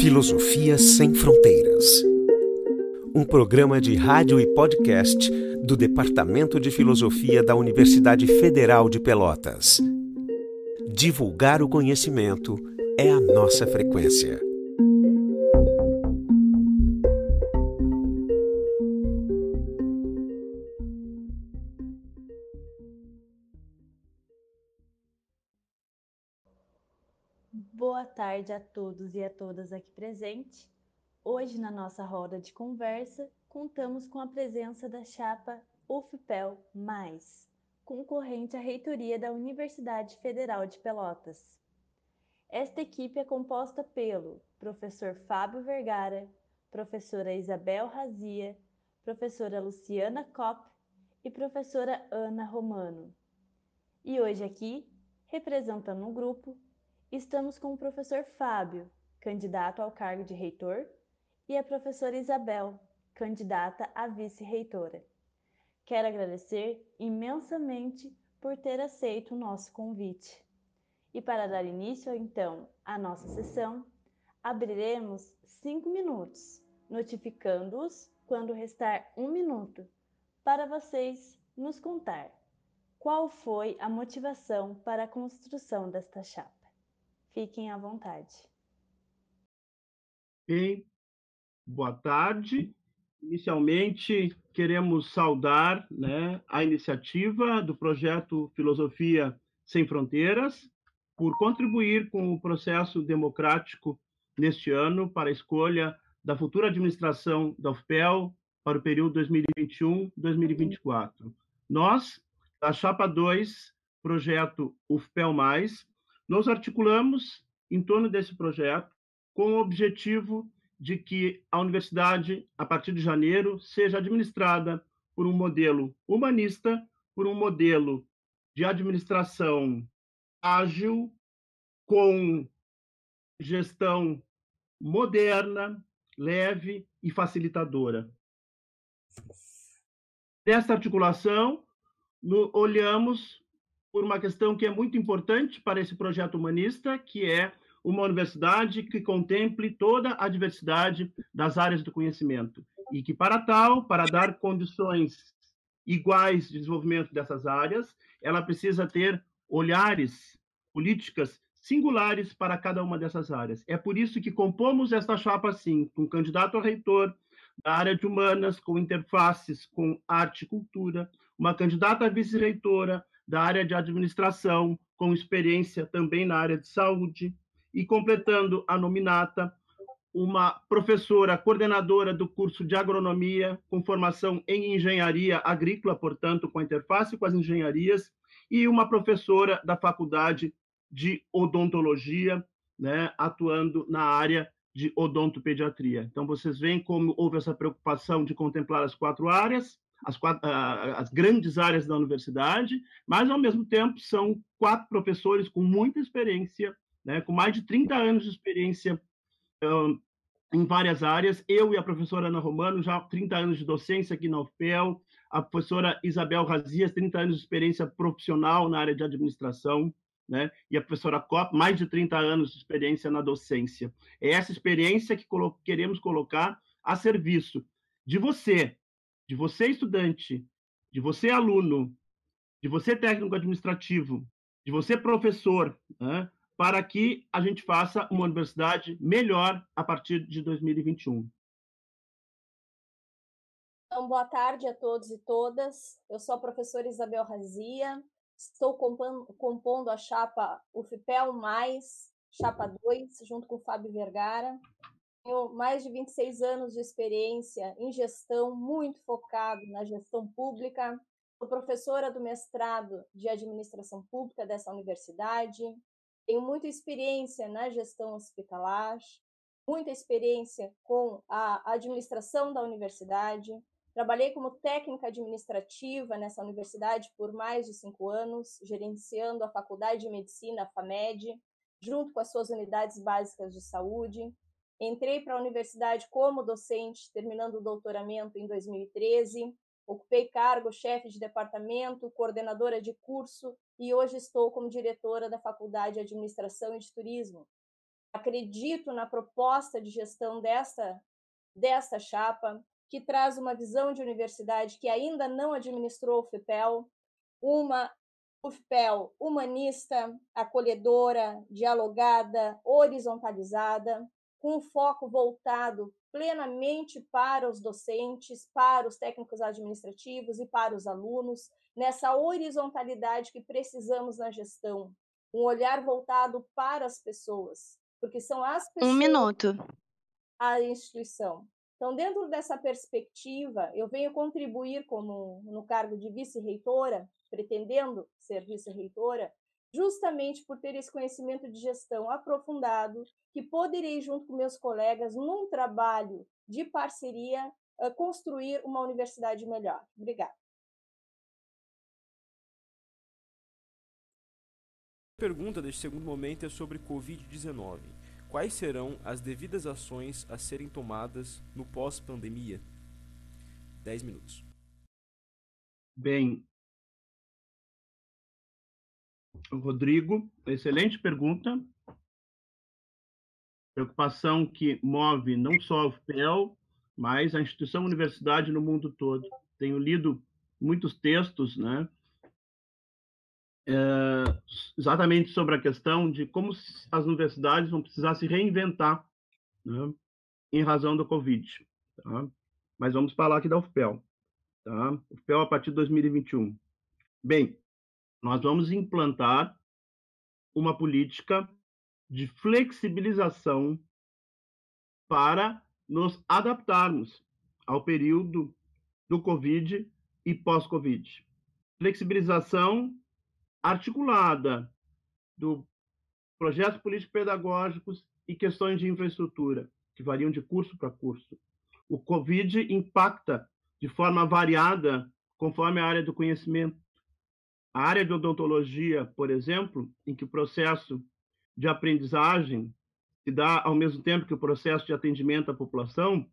Filosofia Sem Fronteiras. Um programa de rádio e podcast do Departamento de Filosofia da Universidade Federal de Pelotas. Divulgar o conhecimento é a nossa frequência. Tarde a todos e a todas aqui presentes. Hoje, na nossa roda de conversa, contamos com a presença da chapa UFPEL, concorrente à reitoria da Universidade Federal de Pelotas. Esta equipe é composta pelo professor Fábio Vergara, professora Isabel Razia, professora Luciana Kopp e professora Ana Romano. E hoje aqui, representando o grupo, estamos com o professor Fábio, candidato ao cargo de reitor, e a professora Isabel, candidata a vice-reitora. Quero agradecer imensamente por ter aceito o nosso convite. E para dar início, então, à nossa sessão, abriremos cinco minutos, notificando-os quando restar um minuto, para vocês nos contar qual foi a motivação para a construção desta chapa. Fiquem à vontade. Bem, boa tarde. Inicialmente, queremos saudar né, a iniciativa do projeto Filosofia Sem Fronteiras por contribuir com o processo democrático neste ano para a escolha da futura administração da UFPEL para o período 2021-2024. Nós, da Chapa 2, projeto UFPEL+, nos articulamos em torno desse projeto com o objetivo de que a universidade, a partir de janeiro, seja administrada por um modelo humanista, por um modelo de administração ágil, com gestão moderna, leve e facilitadora. Dessa articulação, no, olhamos por uma questão que é muito importante para esse projeto humanista, que é uma universidade que contemple toda a diversidade das áreas do conhecimento e que para tal, para dar condições iguais de desenvolvimento dessas áreas, ela precisa ter olhares, políticas singulares para cada uma dessas áreas. É por isso que compomos esta chapa assim, com candidato a reitor da área de humanas, com interfaces com arte e cultura, uma candidata a vice-reitora da área de administração, com experiência também na área de saúde, e completando a nominata, uma professora coordenadora do curso de agronomia, com formação em engenharia agrícola, portanto, com interface com as engenharias, e uma professora da faculdade de odontologia, né, atuando na área de odontopediatria. Então, vocês veem como houve essa preocupação de contemplar as quatro áreas, as, quatro, as grandes áreas da universidade, mas, ao mesmo tempo, são quatro professores com muita experiência, né, com mais de 30 anos de experiência um, em várias áreas. Eu e a professora Ana Romano, já 30 anos de docência aqui na UFPEL, a professora Isabel Razias, 30 anos de experiência profissional na área de administração, né? e a professora Cop, mais de 30 anos de experiência na docência. É essa experiência que colo queremos colocar a serviço de você, de você estudante, de você aluno, de você técnico administrativo, de você professor, né, para que a gente faça uma universidade melhor a partir de 2021. Então, boa tarde a todos e todas. Eu sou a professora Isabel Razia, estou compondo, a chapa UFPEL+, chapa 2, junto com o Fábio Vergara tenho mais de 26 anos de experiência em gestão, muito focado na gestão pública. Sou professora do mestrado de administração pública dessa universidade. Tenho muita experiência na gestão hospitalar, muita experiência com a administração da universidade. Trabalhei como técnica administrativa nessa universidade por mais de cinco anos, gerenciando a Faculdade de Medicina, a FAMED, junto com as suas unidades básicas de saúde. Entrei para a universidade como docente, terminando o doutoramento em 2013. Ocupei cargo chefe de departamento, coordenadora de curso e hoje estou como diretora da Faculdade de Administração e de Turismo. acredito na proposta de gestão desta, desta chapa, que traz uma visão de universidade que ainda não administrou o FIPEL, uma UFPEL humanista, acolhedora, dialogada, horizontalizada, com um foco voltado plenamente para os docentes, para os técnicos administrativos e para os alunos, nessa horizontalidade que precisamos na gestão, um olhar voltado para as pessoas, porque são as pessoas. Um minuto. A instituição. Então, dentro dessa perspectiva, eu venho contribuir como no cargo de vice-reitora, pretendendo ser vice-reitora, justamente por ter esse conhecimento de gestão aprofundado, que poderei, junto com meus colegas, num trabalho de parceria, construir uma universidade melhor. Obrigada. A pergunta deste segundo momento é sobre Covid-19. Quais serão as devidas ações a serem tomadas no pós-pandemia? 10 minutos. Bem, Rodrigo, excelente pergunta. Preocupação que move não só o FPEL, mas a instituição universidade no mundo todo. Tenho lido muitos textos, né? É, exatamente sobre a questão de como as universidades vão precisar se reinventar né, em razão do Covid. Tá? Mas vamos falar aqui da UFPEL. Tá? UFPEL a partir de 2021. Bem, nós vamos implantar uma política de flexibilização para nos adaptarmos ao período do Covid e pós-Covid. Flexibilização articulada do projetos político-pedagógicos e questões de infraestrutura, que variam de curso para curso. O Covid impacta de forma variada conforme a área do conhecimento. A área de odontologia, por exemplo, em que o processo de aprendizagem se dá ao mesmo tempo que o processo de atendimento à população,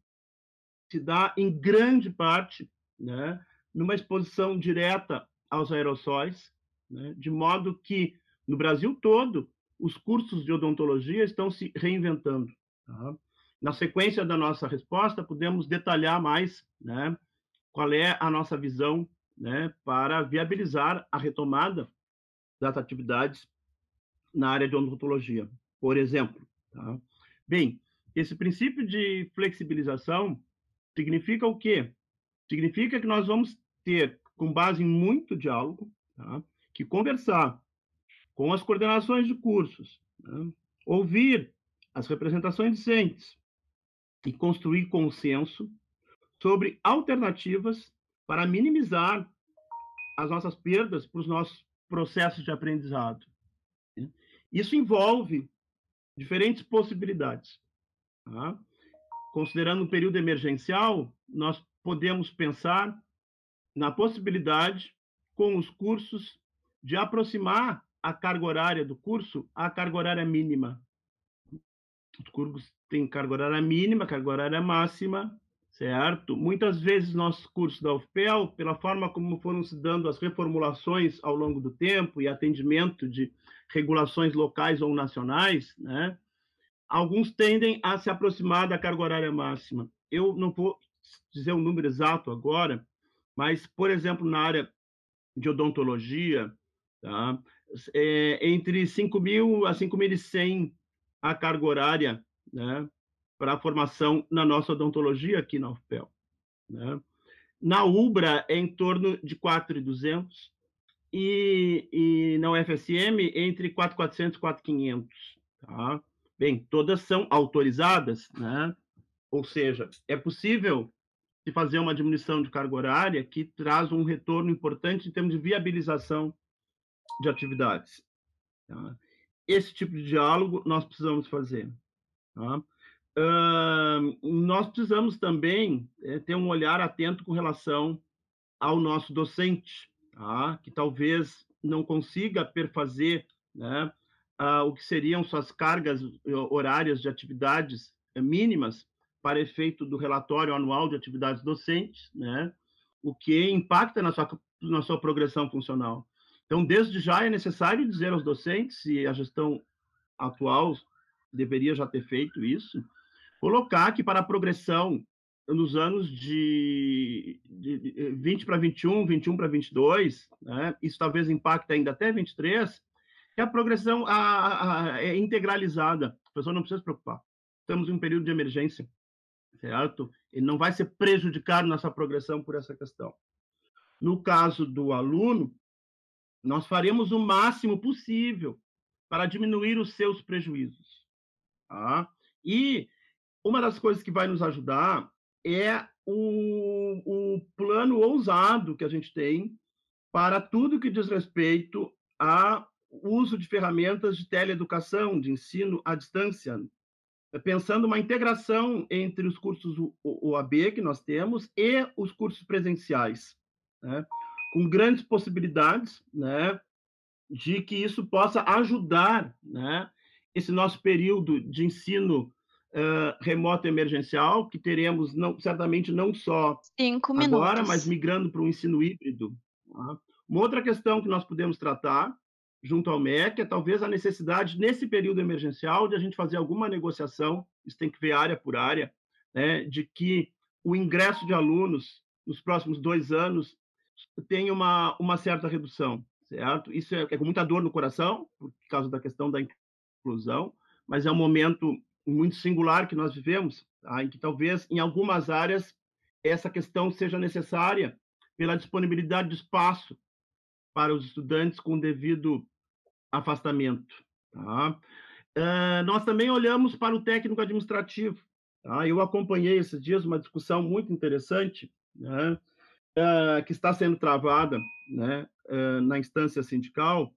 se dá em grande parte né, numa exposição direta aos aerossóis, né, de modo que no Brasil todo os cursos de odontologia estão se reinventando. Tá? Na sequência da nossa resposta, podemos detalhar mais né, qual é a nossa visão né, para viabilizar a retomada das atividades na área de odontologia, por exemplo. Tá? Bem, esse princípio de flexibilização significa o quê? Significa que nós vamos ter, com base em muito diálogo, tá? que conversar com as coordenações de cursos, né? ouvir as representações discentes e construir consenso sobre alternativas para minimizar as nossas perdas para os nossos processos de aprendizado. Né? Isso envolve diferentes possibilidades. Tá? Considerando um período emergencial, nós podemos pensar na possibilidade, com os cursos, de aproximar a carga horária do curso à carga horária mínima. Os cursos têm carga horária mínima, carga horária máxima, certo? Muitas vezes nossos cursos da UFPEL, pela forma como foram se dando as reformulações ao longo do tempo e atendimento de regulações locais ou nacionais, né? Alguns tendem a se aproximar da carga horária máxima. Eu não vou dizer o um número exato agora, mas, por exemplo, na área de odontologia, tá? É, entre 5.000 a 5.100 a carga horária, né? Para a formação na nossa odontologia aqui na UFPEL. Né? Na UBRA é em torno de 4,200 e, e na UFSM entre 4,400 e 4,500. Tá? Bem, todas são autorizadas, né? ou seja, é possível se fazer uma diminuição de carga horária que traz um retorno importante em termos de viabilização de atividades. Tá? Esse tipo de diálogo nós precisamos fazer. Tá? Uh, nós precisamos também é, ter um olhar atento com relação ao nosso docente, tá? que talvez não consiga perfazer né, uh, o que seriam suas cargas horárias de atividades eh, mínimas para efeito do relatório anual de atividades docentes, né, o que impacta na sua, na sua progressão funcional. Então, desde já é necessário dizer aos docentes, e a gestão atual deveria já ter feito isso, colocar que para a progressão nos anos de, de 20 para 21, 21 para 22, né, isso talvez impacte ainda até 23, que a progressão a, a, é integralizada. A pessoa não precisa se preocupar. Estamos em um período de emergência, certo? Ele não vai ser prejudicado nessa progressão por essa questão. No caso do aluno, nós faremos o máximo possível para diminuir os seus prejuízos. Tá? E uma das coisas que vai nos ajudar é o, o plano ousado que a gente tem para tudo que diz respeito ao uso de ferramentas de teleeducação, de ensino à distância, pensando uma integração entre os cursos OAB que nós temos e os cursos presenciais, né? com grandes possibilidades né, de que isso possa ajudar né, esse nosso período de ensino uh, remoto emergencial, que teremos não, certamente não só Cinco agora, minutos. mas migrando para um ensino híbrido. Tá? Uma outra questão que nós podemos tratar junto ao MEC é talvez a necessidade, nesse período emergencial, de a gente fazer alguma negociação, isso tem que ver área por área, né, de que o ingresso de alunos nos próximos dois anos tenha uma, uma certa redução, certo? Isso é, é com muita dor no coração, por causa da questão da inclusão, mas é um momento muito singular que nós vivemos, tá? em que talvez em algumas áreas essa questão seja necessária pela disponibilidade de espaço para os estudantes com devido afastamento. Tá? Uh, nós também olhamos para o técnico administrativo. Tá? Eu acompanhei esses dias uma discussão muito interessante, né? uh, que está sendo travada né? Uh, na instância sindical,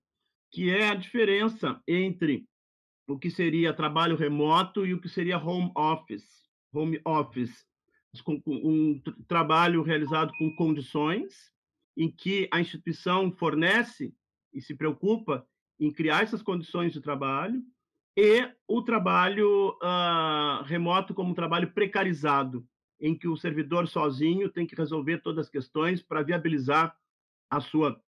que é a diferença entre o que seria trabalho remoto e o que seria home office. Home office, um trabalho realizado com condições em que a instituição fornece e se preocupa em criar essas condições de trabalho e o trabalho uh, remoto como um trabalho precarizado, em que o servidor sozinho tem que resolver todas as questões para viabilizar a sua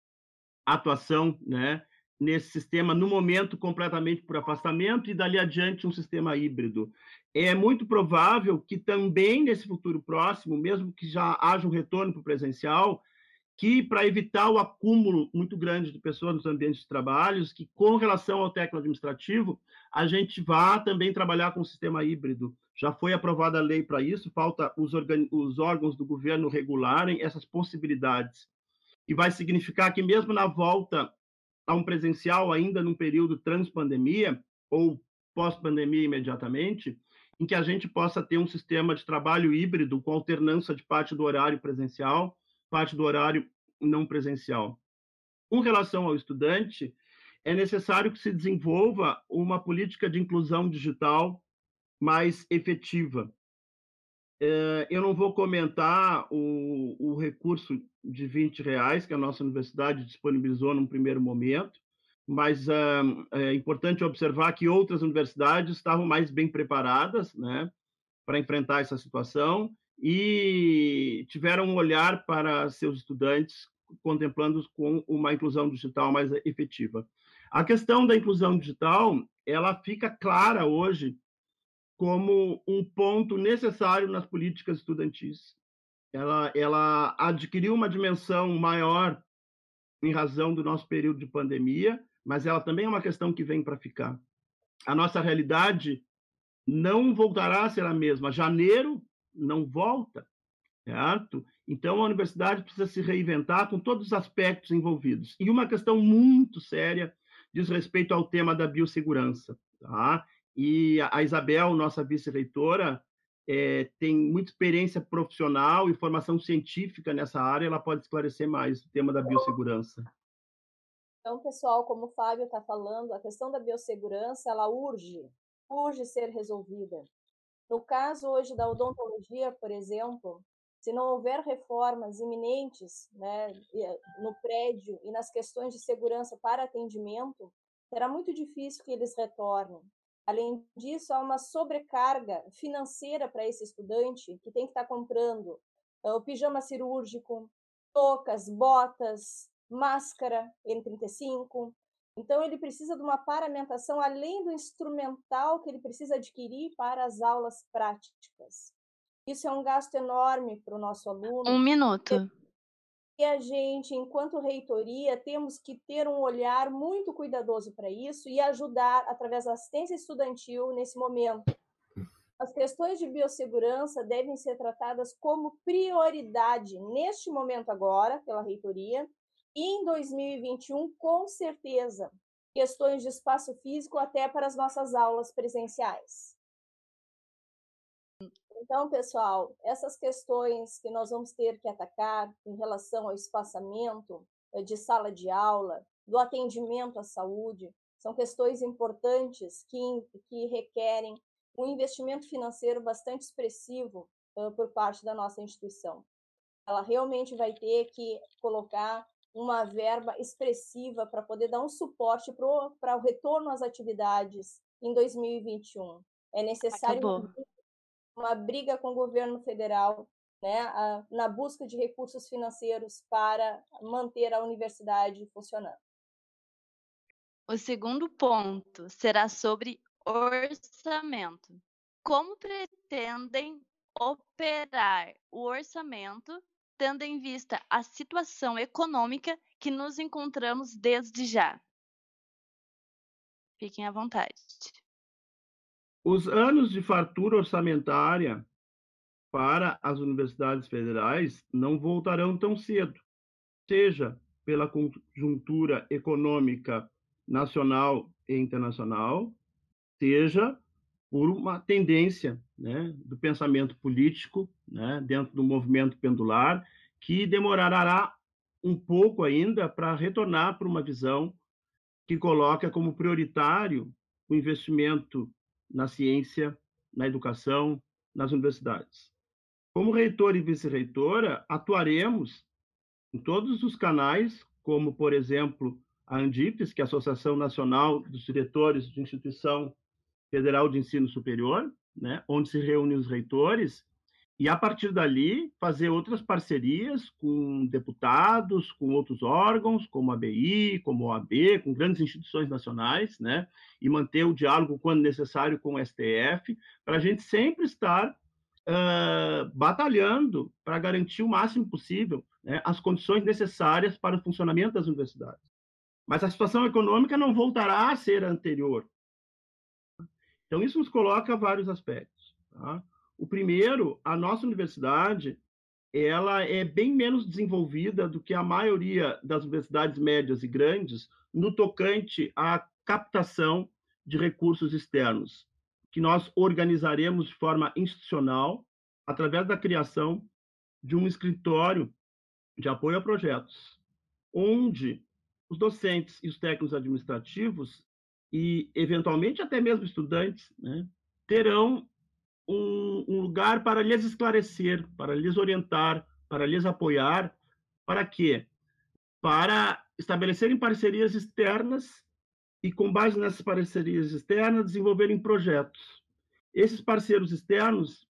atuação, né, nesse sistema, no momento, completamente por afastamento, e dali adiante um sistema híbrido. É muito provável que também nesse futuro próximo, mesmo que já haja um retorno para o presencial, que para evitar o acúmulo muito grande de pessoas nos ambientes de trabalho, que com relação ao técnico administrativo, a gente vá também trabalhar com o sistema híbrido. Já foi aprovada a lei para isso, falta os, os órgãos do governo regularem essas possibilidades. E vai significar que mesmo na volta a um presencial ainda num período trans-pandemia ou pós-pandemia imediatamente, em que a gente possa ter um sistema de trabalho híbrido com alternância de parte do horário presencial, parte do horário não presencial. Com relação ao estudante, é necessário que se desenvolva uma política de inclusão digital mais efetiva. É, eu não vou comentar o, o recurso de 20 reais que a nossa universidade disponibilizou num primeiro momento, mas é, é importante observar que outras universidades estavam mais bem preparadas né, para enfrentar essa situação e tiveram um olhar para seus estudantes, contemplando-os com uma inclusão digital mais efetiva. A questão da inclusão digital, ela fica clara hoje como um ponto necessário nas políticas estudantis ela, ela adquiriu uma dimensão maior em razão do nosso período de pandemia, mas ela também é uma questão que vem para ficar. A nossa realidade não voltará a ser a mesma. Janeiro não volta, certo? Então a universidade precisa se reinventar com todos os aspectos envolvidos. E uma questão muito séria diz respeito ao tema da biossegurança, tá? E a Isabel, nossa vice-reitora, é, tem muita experiência profissional e formação científica nessa área, ela pode esclarecer mais o tema da biossegurança. Então, pessoal, como o Fábio está falando, a questão da biossegurança, ela urge, urge ser resolvida. No caso hoje da odontologia, por exemplo, se não houver reformas iminentes né, no prédio e nas questões de segurança para atendimento, será muito difícil que eles retornem. Além disso, há uma sobrecarga financeira para esse estudante que tem que estar tá comprando uh, o pijama cirúrgico, toucas, botas, máscara N35. Então, ele precisa de uma paramentação além do instrumental que ele precisa adquirir para as aulas práticas. Isso é um gasto enorme para o nosso aluno. Um minuto. E a gente, enquanto reitoria, temos que ter um olhar muito cuidadoso para isso e ajudar através da assistência estudantil nesse momento. As questões de biossegurança devem ser tratadas como prioridade neste momento agora, pela reitoria, e em 2021, com certeza, questões de espaço físico até para as nossas aulas presenciais. Então, pessoal, essas questões que nós vamos ter que atacar em relação ao espaçamento eh, de sala de aula, do atendimento à saúde, são questões importantes que, que requerem um investimento financeiro bastante expressivo uh, por parte da nossa instituição. Ela realmente vai ter que colocar uma verba expressiva para poder dar um suporte para o retorno às atividades em 2021. É necessário Acabou. Uma briga com o governo federal né, a, na busca de recursos financeiros para manter a universidade funcionando. O segundo ponto será sobre orçamento. Como pretendem operar o orçamento tendo em vista a situação econômica que nos encontramos desde já. Fiquem à vontade. Os anos de fartura orçamentária para as universidades federais não voltarão tão cedo, seja pela conjuntura econômica nacional e internacional, seja por uma tendência né, do pensamento político né, dentro do movimento pendular, que demorará um pouco ainda para retornar para uma visão que coloca como prioritário o investimento na ciência, na educação, nas universidades. Como reitor e vice-reitora, atuaremos em todos os canais, como, por exemplo, a ANDIPES, que é a Associação Nacional dos Diretores de Instituição Federal de Ensino Superior, né, onde se reúnem os reitores, e a partir dali fazer outras parcerias com deputados, com outros órgãos, como a BI, como a OAB, com grandes instituições nacionais, né, e manter o diálogo quando necessário com o STF, para a gente sempre estar uh, batalhando para garantir o máximo possível né, as condições necessárias para o funcionamento das universidades. Mas a situação econômica não voltará a ser a anterior, então, isso nos coloca vários aspectos. Tá? O primeiro, a nossa universidade ela é bem menos desenvolvida do que a maioria das universidades médias e grandes no tocante à captação de recursos externos, que nós organizaremos de forma institucional através da criação de um escritório de apoio a projetos, onde os docentes e os técnicos administrativos e, eventualmente, até mesmo estudantes, né, terão um, um, lugar para lhes esclarecer, para lhes orientar, para lhes apoiar. Para quê? Para estabelecerem parcerias externas e, com base nessas parcerias externas, desenvolverem projetos. Esses parceiros externos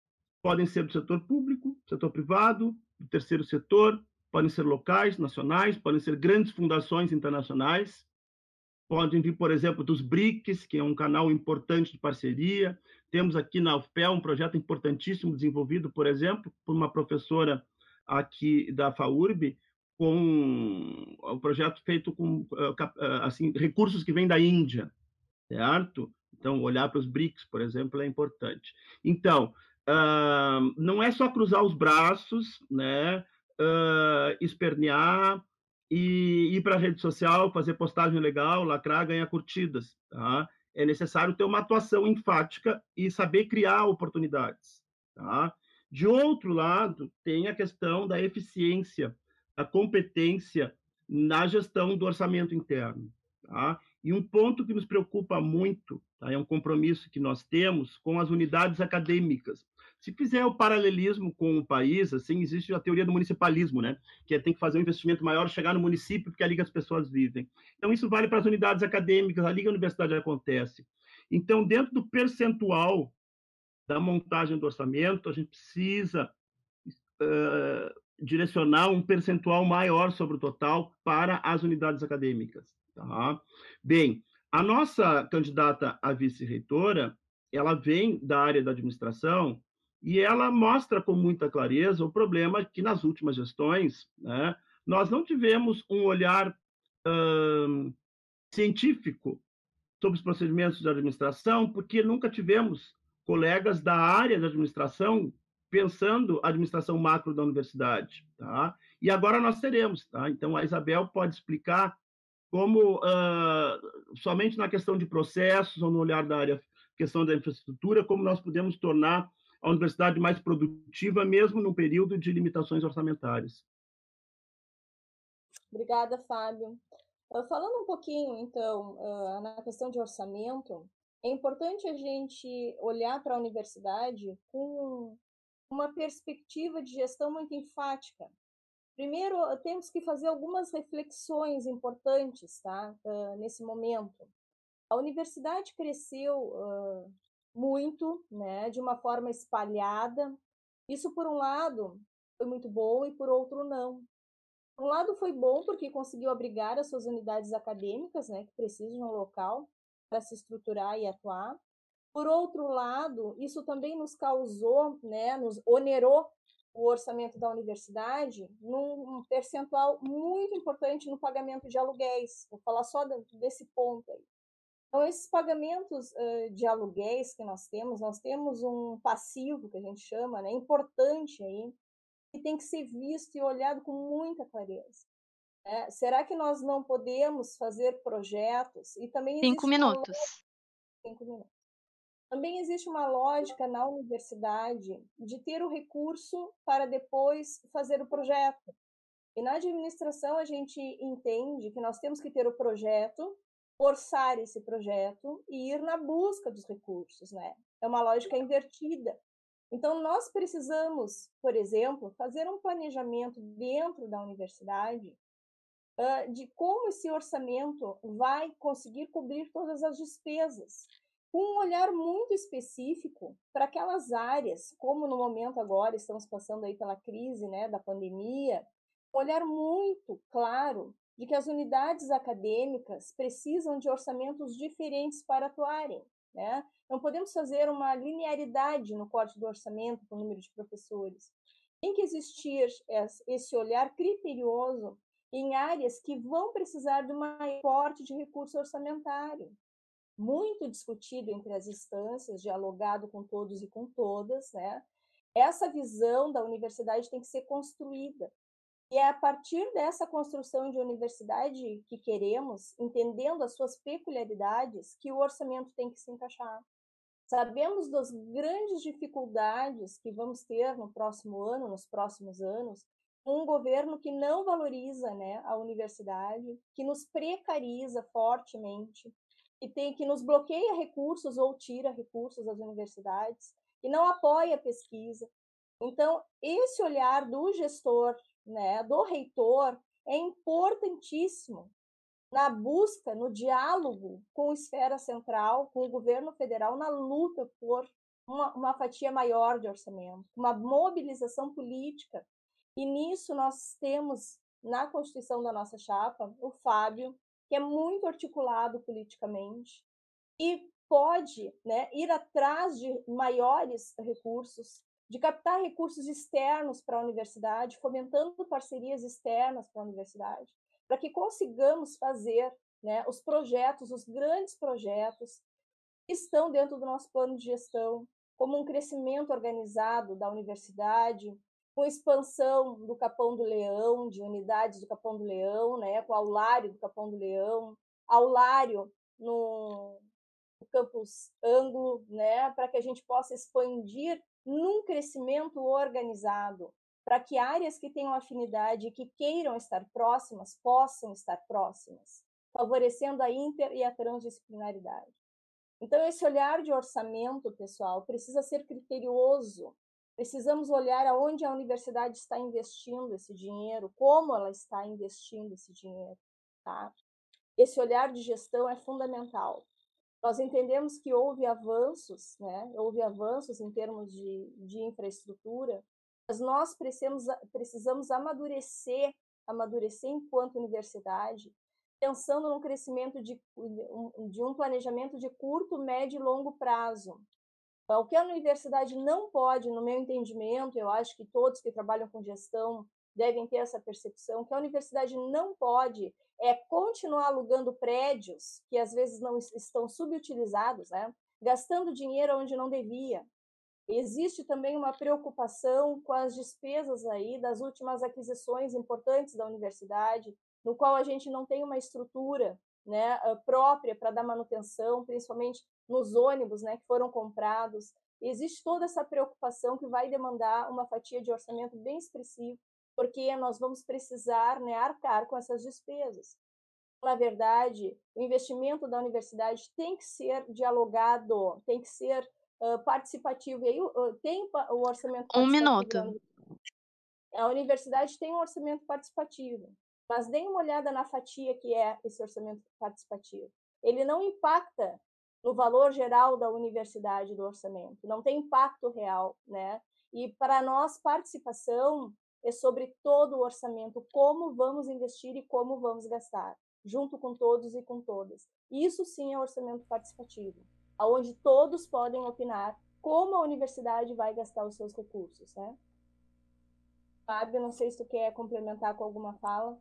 podem ser do setor público, setor privado, do terceiro setor, podem ser locais, nacionais, podem ser grandes fundações internacionais podem vir, por exemplo, dos BRICS, que é um canal importante de parceria. Temos aqui na UFPEL um projeto importantíssimo desenvolvido, por exemplo, por uma professora aqui da FAURB, com um projeto feito com eh, eh, assim recursos que vêm da Índia, certo? Então, olhar para os BRICS, por exemplo, é importante. Então, uh, não é só cruzar os braços, né? Uh, espernear, e ir para a rede social, fazer postagem legal, lacrar, ganhar curtidas. Tá? É necessário ter uma atuação enfática e saber criar oportunidades. Tá? De outro lado, tem a questão da eficiência, da competência na gestão do orçamento interno. Tá? E um ponto que nos preocupa muito, tá? é um compromisso que nós temos com as unidades acadêmicas. Se fizer o paralelismo com o país, assim, existe a teoria do municipalismo, né? Que é, tem que fazer um investimento maior, chegar no município, porque é ali que as pessoas vivem. Então, isso vale para as unidades acadêmicas, ali que a universidade acontece. Então, dentro do percentual da montagem do orçamento, a gente precisa uh, direcionar um percentual maior sobre o total para as unidades acadêmicas. Tá? Bem, a nossa candidata a vice-reitora, ela vem da área da administração e ela mostra com muita clareza o problema que nas últimas gestões, né, nós não tivemos um olhar científico sobre os procedimentos de administração, porque nunca tivemos colegas da área da administração pensando a administração macro da universidade, tá? E agora nós teremos, tá? Então a Isabel pode explicar como uh, somente na questão de processos ou no olhar da área, questão da infraestrutura, como nós podemos tornar a universidade mais produtiva, mesmo num período de limitações orçamentárias. Obrigada, Fábio. Uh, falando um pouquinho, então, uh, na questão de orçamento, é importante a gente olhar para a universidade com uma perspectiva de gestão muito enfática. Primeiro, temos que fazer algumas reflexões importantes tá? Uh, nesse momento. A universidade cresceu muito, né, de uma forma espalhada. Isso, por um lado, foi muito bom e, por outro, não. Por um lado, foi bom porque conseguiu abrigar as suas unidades acadêmicas, né, que precisam de um local para se estruturar e atuar. Por outro lado, isso também nos causou, né, nos onerou o orçamento da universidade num percentual muito importante no pagamento de aluguéis. Vou falar só desse ponto aí. Então, esses pagamentos uh, de aluguéis que nós temos, nós temos um passivo que a gente chama, né, importante aí, que tem que ser visto e olhado com muita clareza. É, será que nós não podemos fazer projetos? E também cinco minutos. Cinco minutos. Também existe uma lógica na universidade de ter o recurso para depois fazer o projeto. E na administração a gente entende que nós temos que ter o projeto forçar esse projeto e ir na busca dos recursos, né? É uma lógica invertida. Então, nós precisamos, por exemplo, fazer um planejamento dentro da universidade uh, de como esse orçamento vai conseguir cobrir todas as despesas, com um olhar muito específico para aquelas áreas, como no momento agora estamos passando aí pela crise, né, da pandemia, um olhar muito claro de que as unidades acadêmicas precisam de orçamentos diferentes para atuarem. Né? Não podemos fazer uma linearidade no corte do orçamento com o número de professores. Tem que existir esse olhar criterioso em áreas que vão precisar de um maior de recurso orçamentário. Muito discutido entre as instâncias, dialogado com todos e com todas, né? Essa visão da universidade tem que ser construída. E é a partir dessa construção de universidade que queremos, entendendo as suas peculiaridades, que o orçamento tem que se encaixar. Sabemos das grandes dificuldades que vamos ter no próximo ano, nos próximos anos, um governo que não valoriza né, a universidade, que nos precariza fortemente, que, tem, que nos bloqueia recursos ou tira recursos das universidades, e não apoia a pesquisa. Então, esse olhar do gestor né, do reitor é importantíssimo na busca, no diálogo com a esfera central, com o governo federal, na luta por uma, uma fatia maior de orçamento, uma mobilização política. E nisso nós temos, na constituição da nossa chapa, o Fábio, que é muito articulado politicamente e pode né, ir atrás de maiores recursos de captar recursos externos para a universidade, fomentando parcerias externas para a universidade, para que consigamos fazer né, os projetos, os grandes projetos que estão dentro do nosso plano de gestão, como um crescimento organizado da universidade, com expansão do Capão do Leão, de unidades do Capão do Leão, né, com aulário do Capão do Leão, aulário no, no campus Anglo, né, para que a gente possa expandir num crescimento organizado, para que áreas que tenham afinidade e que queiram estar próximas possam estar próximas, favorecendo a inter e a transdisciplinaridade. Então, esse olhar de orçamento, pessoal, precisa ser criterioso. Precisamos olhar aonde a universidade está investindo esse dinheiro, como ela está investindo esse dinheiro, tá? Esse olhar de gestão é fundamental. Nós entendemos que houve avanços, né? houve avanços em termos de, de infraestrutura, mas nós precisamos, precisamos amadurecer, amadurecer enquanto universidade, pensando no crescimento de, de um planejamento de curto, médio e longo prazo. Então, o que a universidade não pode, no meu entendimento, eu acho que todos que trabalham com gestão devem ter essa percepção, que a universidade não pode é continuar alugando prédios que às vezes não estão subutilizados, né? gastando dinheiro onde não devia. Existe também uma preocupação com as despesas aí das últimas aquisições importantes da universidade, no qual a gente não tem uma estrutura né, própria para dar manutenção, principalmente nos ônibus né, que foram comprados. Existe toda essa preocupação que vai demandar uma fatia de orçamento bem expressiva, porque nós vamos precisar né, arcar com essas despesas. Na verdade, o investimento da universidade tem que ser dialogado, tem que ser uh, participativo. E aí uh, tem o orçamento Um minuto. A universidade tem um orçamento participativo, mas dê uma olhada na fatia que é esse orçamento participativo. Ele não impacta no valor geral da universidade do orçamento, não tem impacto real, né? E para nós participação é sobre todo o orçamento, como vamos investir e como vamos gastar, junto com todos e com todas. Isso sim é orçamento participativo, aonde todos podem opinar como a universidade vai gastar os seus recursos, né? Fábio, não sei se tu quer complementar com alguma fala.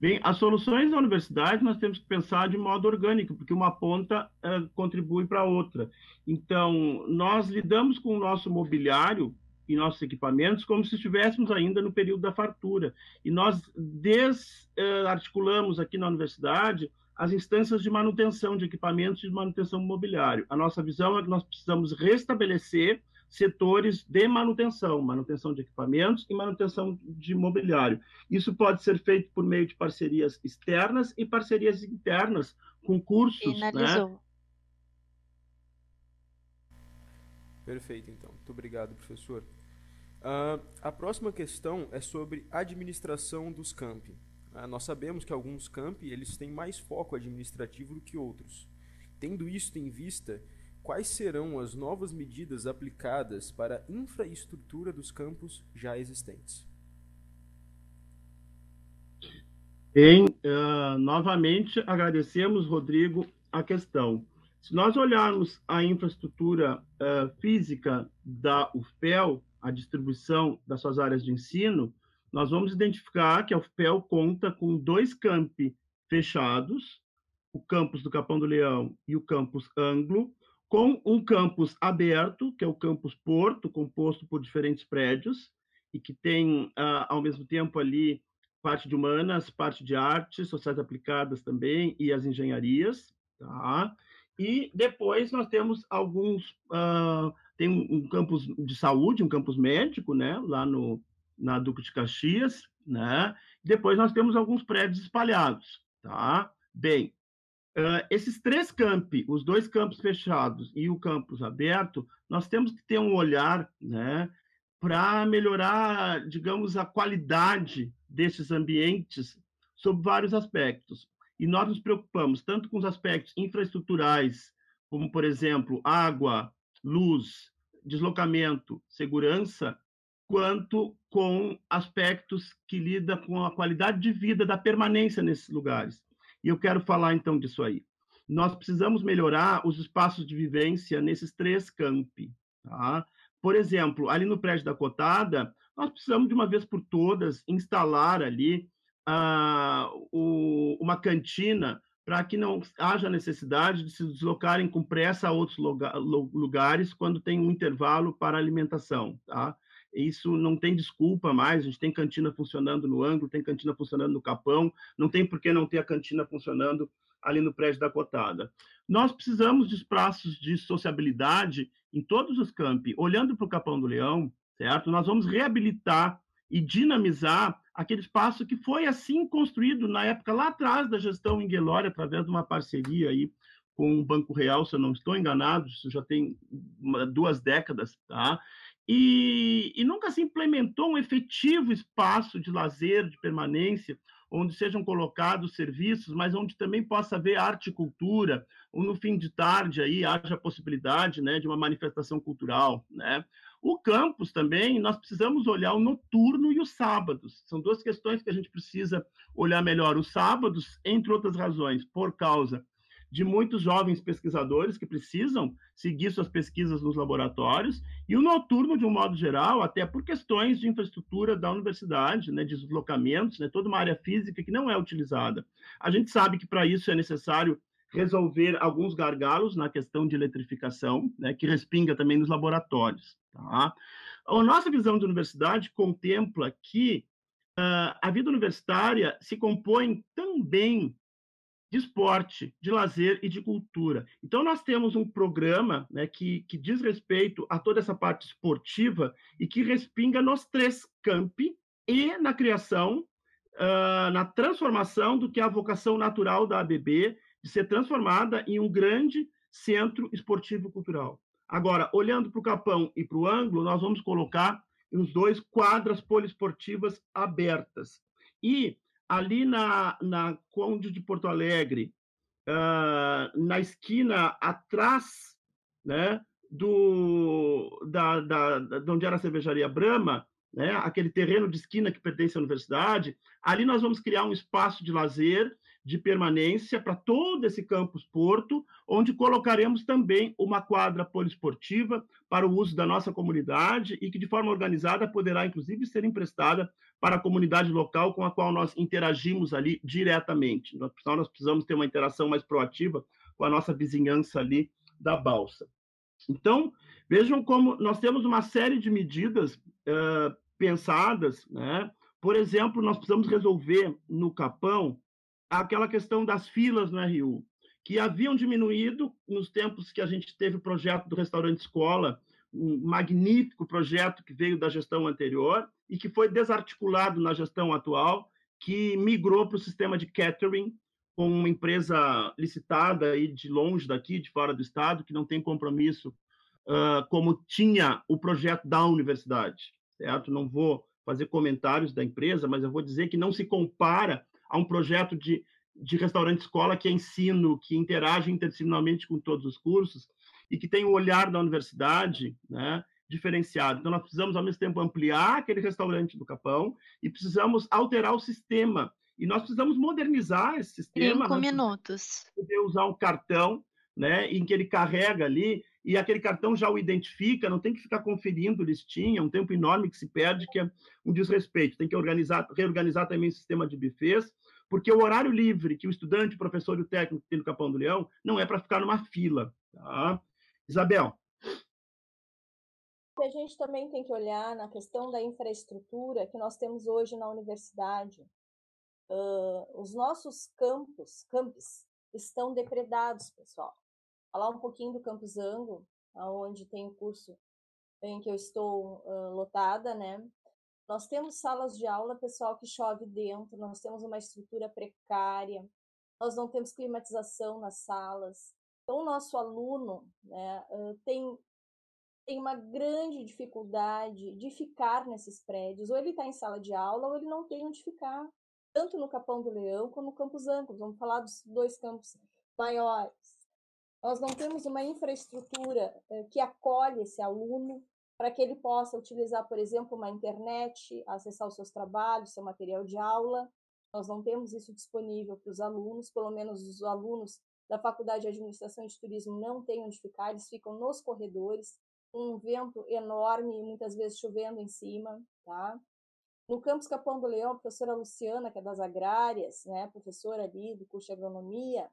Bem, as soluções da universidade nós temos que pensar de modo orgânico, porque uma ponta uh, contribui para a outra. Então, nós lidamos com o nosso mobiliário e nossos equipamentos como se estivéssemos ainda no período da fartura. E nós desarticulamos uh, aqui na universidade as instâncias de manutenção de equipamentos e de manutenção mobiliário. A nossa visão é que nós precisamos restabelecer setores de manutenção, manutenção de equipamentos e manutenção de mobiliário. Isso pode ser feito por meio de parcerias externas e parcerias internas, com cursos. Finalizou. Né? Perfeito, então. Muito obrigado, professor. Uh, a próxima questão é sobre administração dos campi. Uh, nós sabemos que alguns campi eles têm mais foco administrativo do que outros. Tendo isso em vista, quais serão as novas medidas aplicadas para a infraestrutura dos campos já existentes? Bem, uh, novamente agradecemos, Rodrigo, a questão. Se nós olharmos a infraestrutura física da UFPEL, a distribuição das suas áreas de ensino, nós vamos identificar que a UFPEL conta com dois campi fechados, o campus do Capão do Leão e o campus Anglo, com um campus aberto, que é o campus Porto, composto por diferentes prédios, e que tem, uh, ao mesmo tempo, ali parte de humanas, parte de artes, sociais aplicadas também, e as engenharias. Tá? E depois nós temos alguns. Uh, tem um, um, campus de saúde, um campus médico, né? lá no, na Duque de Caxias. Né? Depois nós temos alguns prédios espalhados. Tá? Bem, Uh, esses três campi, os dois campos fechados e o campus aberto, nós temos que ter um olhar né, para melhorar, digamos, a qualidade desses ambientes sob vários aspectos. E nós nos preocupamos tanto com os aspectos infraestruturais, como, por exemplo, água, luz, deslocamento, segurança, quanto com aspectos que lidam com a qualidade de vida da permanência nesses lugares. E eu quero falar então disso aí. Nós precisamos melhorar os espaços de vivência nesses três campi. Tá? Por exemplo, ali no prédio da Cotada, nós precisamos de uma vez por todas instalar ali uh, o, uma cantina para que não haja necessidade de se deslocarem com pressa a outros lugares quando tem um intervalo para alimentação. Tá? isso não tem desculpa mais, a gente tem cantina funcionando no ângulo, tem cantina funcionando no Capão, não tem por que não ter a cantina funcionando ali no prédio da Cotada. Nós precisamos de espaços de sociabilidade em todos os campi, olhando para o Capão do Leão, certo? Nós vamos reabilitar e dinamizar aquele espaço que foi assim construído na época lá atrás da gestão Inguelore, através de uma parceria aí com o Banco Real, se eu não estou enganado, isso já tem uma, duas décadas, tá? E, e, nunca se implementou um efetivo espaço de lazer, de permanência, onde sejam colocados serviços, mas onde também possa haver arte e cultura, ou no fim de tarde aí haja a possibilidade né, de uma manifestação cultural. Né? O campus também, nós precisamos olhar o noturno e os sábados. São duas questões que a gente precisa olhar melhor. Os sábados, entre outras razões, por causa de muitos jovens pesquisadores que precisam seguir suas pesquisas nos laboratórios, e o noturno, de um modo geral, até por questões de infraestrutura da universidade, né, de deslocamentos, né, toda uma área física que não é utilizada. A gente sabe que para isso é necessário resolver alguns gargalos na questão de eletrificação, né, que respinga também nos laboratórios. Tá? A nossa visão de universidade contempla que uh, a vida universitária se compõe também de esporte, de lazer e de cultura. Então, nós temos um programa né, que, que diz respeito a toda essa parte esportiva e que respinga nos três campi e na criação, uh, na transformação do que é a vocação natural da ABB, de ser transformada em um grande centro esportivo cultural. Agora, olhando para o Capão e para o Ângulo, nós vamos colocar os dois quadras poliesportivas abertas. E ali na, na Conde de Porto Alegre, uh, na esquina atrás né, do, da, da, da, onde era a cervejaria Brahma, né, aquele terreno de esquina que pertence à universidade, ali nós vamos criar um espaço de lazer de permanência para todo esse campus Porto, onde colocaremos também uma quadra poliesportiva para o uso da nossa comunidade e que, de forma organizada, poderá, inclusive, ser emprestada para a comunidade local com a qual nós interagimos ali diretamente. Nós, nós precisamos ter uma interação mais proativa com a nossa vizinhança ali da Balsa. Então, vejam como nós temos uma série de medidas uh, pensadas, né? Por exemplo, nós precisamos resolver no Capão aquela questão das filas no RU, que haviam diminuído nos tempos que a gente teve o projeto do restaurante escola, um magnífico projeto que veio da gestão anterior e que foi desarticulado na gestão atual, que migrou para o sistema de catering com uma empresa licitada aí de longe daqui, de fora do estado, que não tem compromisso uh, como tinha o projeto da universidade, certo? Não vou fazer comentários da empresa, mas eu vou dizer que não se compara a um projeto de, de restaurante escola que é ensino, que interage interdisciplinarmente com todos os cursos e que tem o um olhar da universidade, né, diferenciado. Então, nós precisamos, ao mesmo tempo, ampliar aquele restaurante do Capão e precisamos alterar o sistema. E nós precisamos modernizar esse sistema. Cinco né, minutos. Poder usar um cartão, né, em que ele carrega ali e aquele cartão já o identifica, não tem que ficar conferindo listinha, um tempo enorme que se perde, que é um desrespeito. Tem que organizar, reorganizar também o sistema de bufês, porque o horário livre que o estudante, o professor e o técnico tem no Capão do Leão não é para ficar numa fila. Tá? Isabel. A gente também tem que olhar na questão da infraestrutura que nós temos hoje na universidade. Uh, os nossos campos, campos, estão depredados, pessoal falar um pouquinho do Campus Ango, onde tem o curso em que eu estou uh, lotada, né? Nós temos salas de aula, pessoal, que chove dentro, nós temos uma estrutura precária, nós não temos climatização nas salas. Então, o nosso aluno né, uh, tem, tem uma grande dificuldade de ficar nesses prédios. Ou ele está em sala de aula, ou ele não tem onde ficar, tanto no Capão do Leão como no Campus Ancos. Vamos falar dos dois campos maiores. Nós não temos uma infraestrutura eh, que acolhe esse aluno para que ele possa utilizar, por exemplo, uma internet, acessar os seus trabalhos, seu material de aula. Nós não temos isso disponível para os alunos, pelo menos os alunos da Faculdade de Administração e de Turismo não têm onde ficar, eles ficam nos corredores, um vento enorme e muitas vezes chovendo em cima, tá? No campus Capão do Leão, a professora Luciana, que é das agrárias, né, professora ali do curso de agronomia,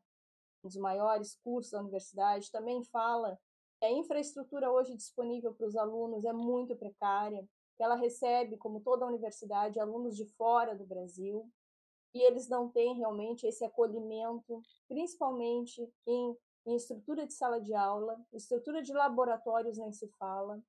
dos maiores cursos da universidade, também fala que a infraestrutura hoje disponível para os alunos é muito precária, que ela recebe, como toda a universidade, alunos de fora do Brasil, e eles não têm realmente esse acolhimento, principalmente em, em estrutura de sala de aula, estrutura de laboratórios nem se fala,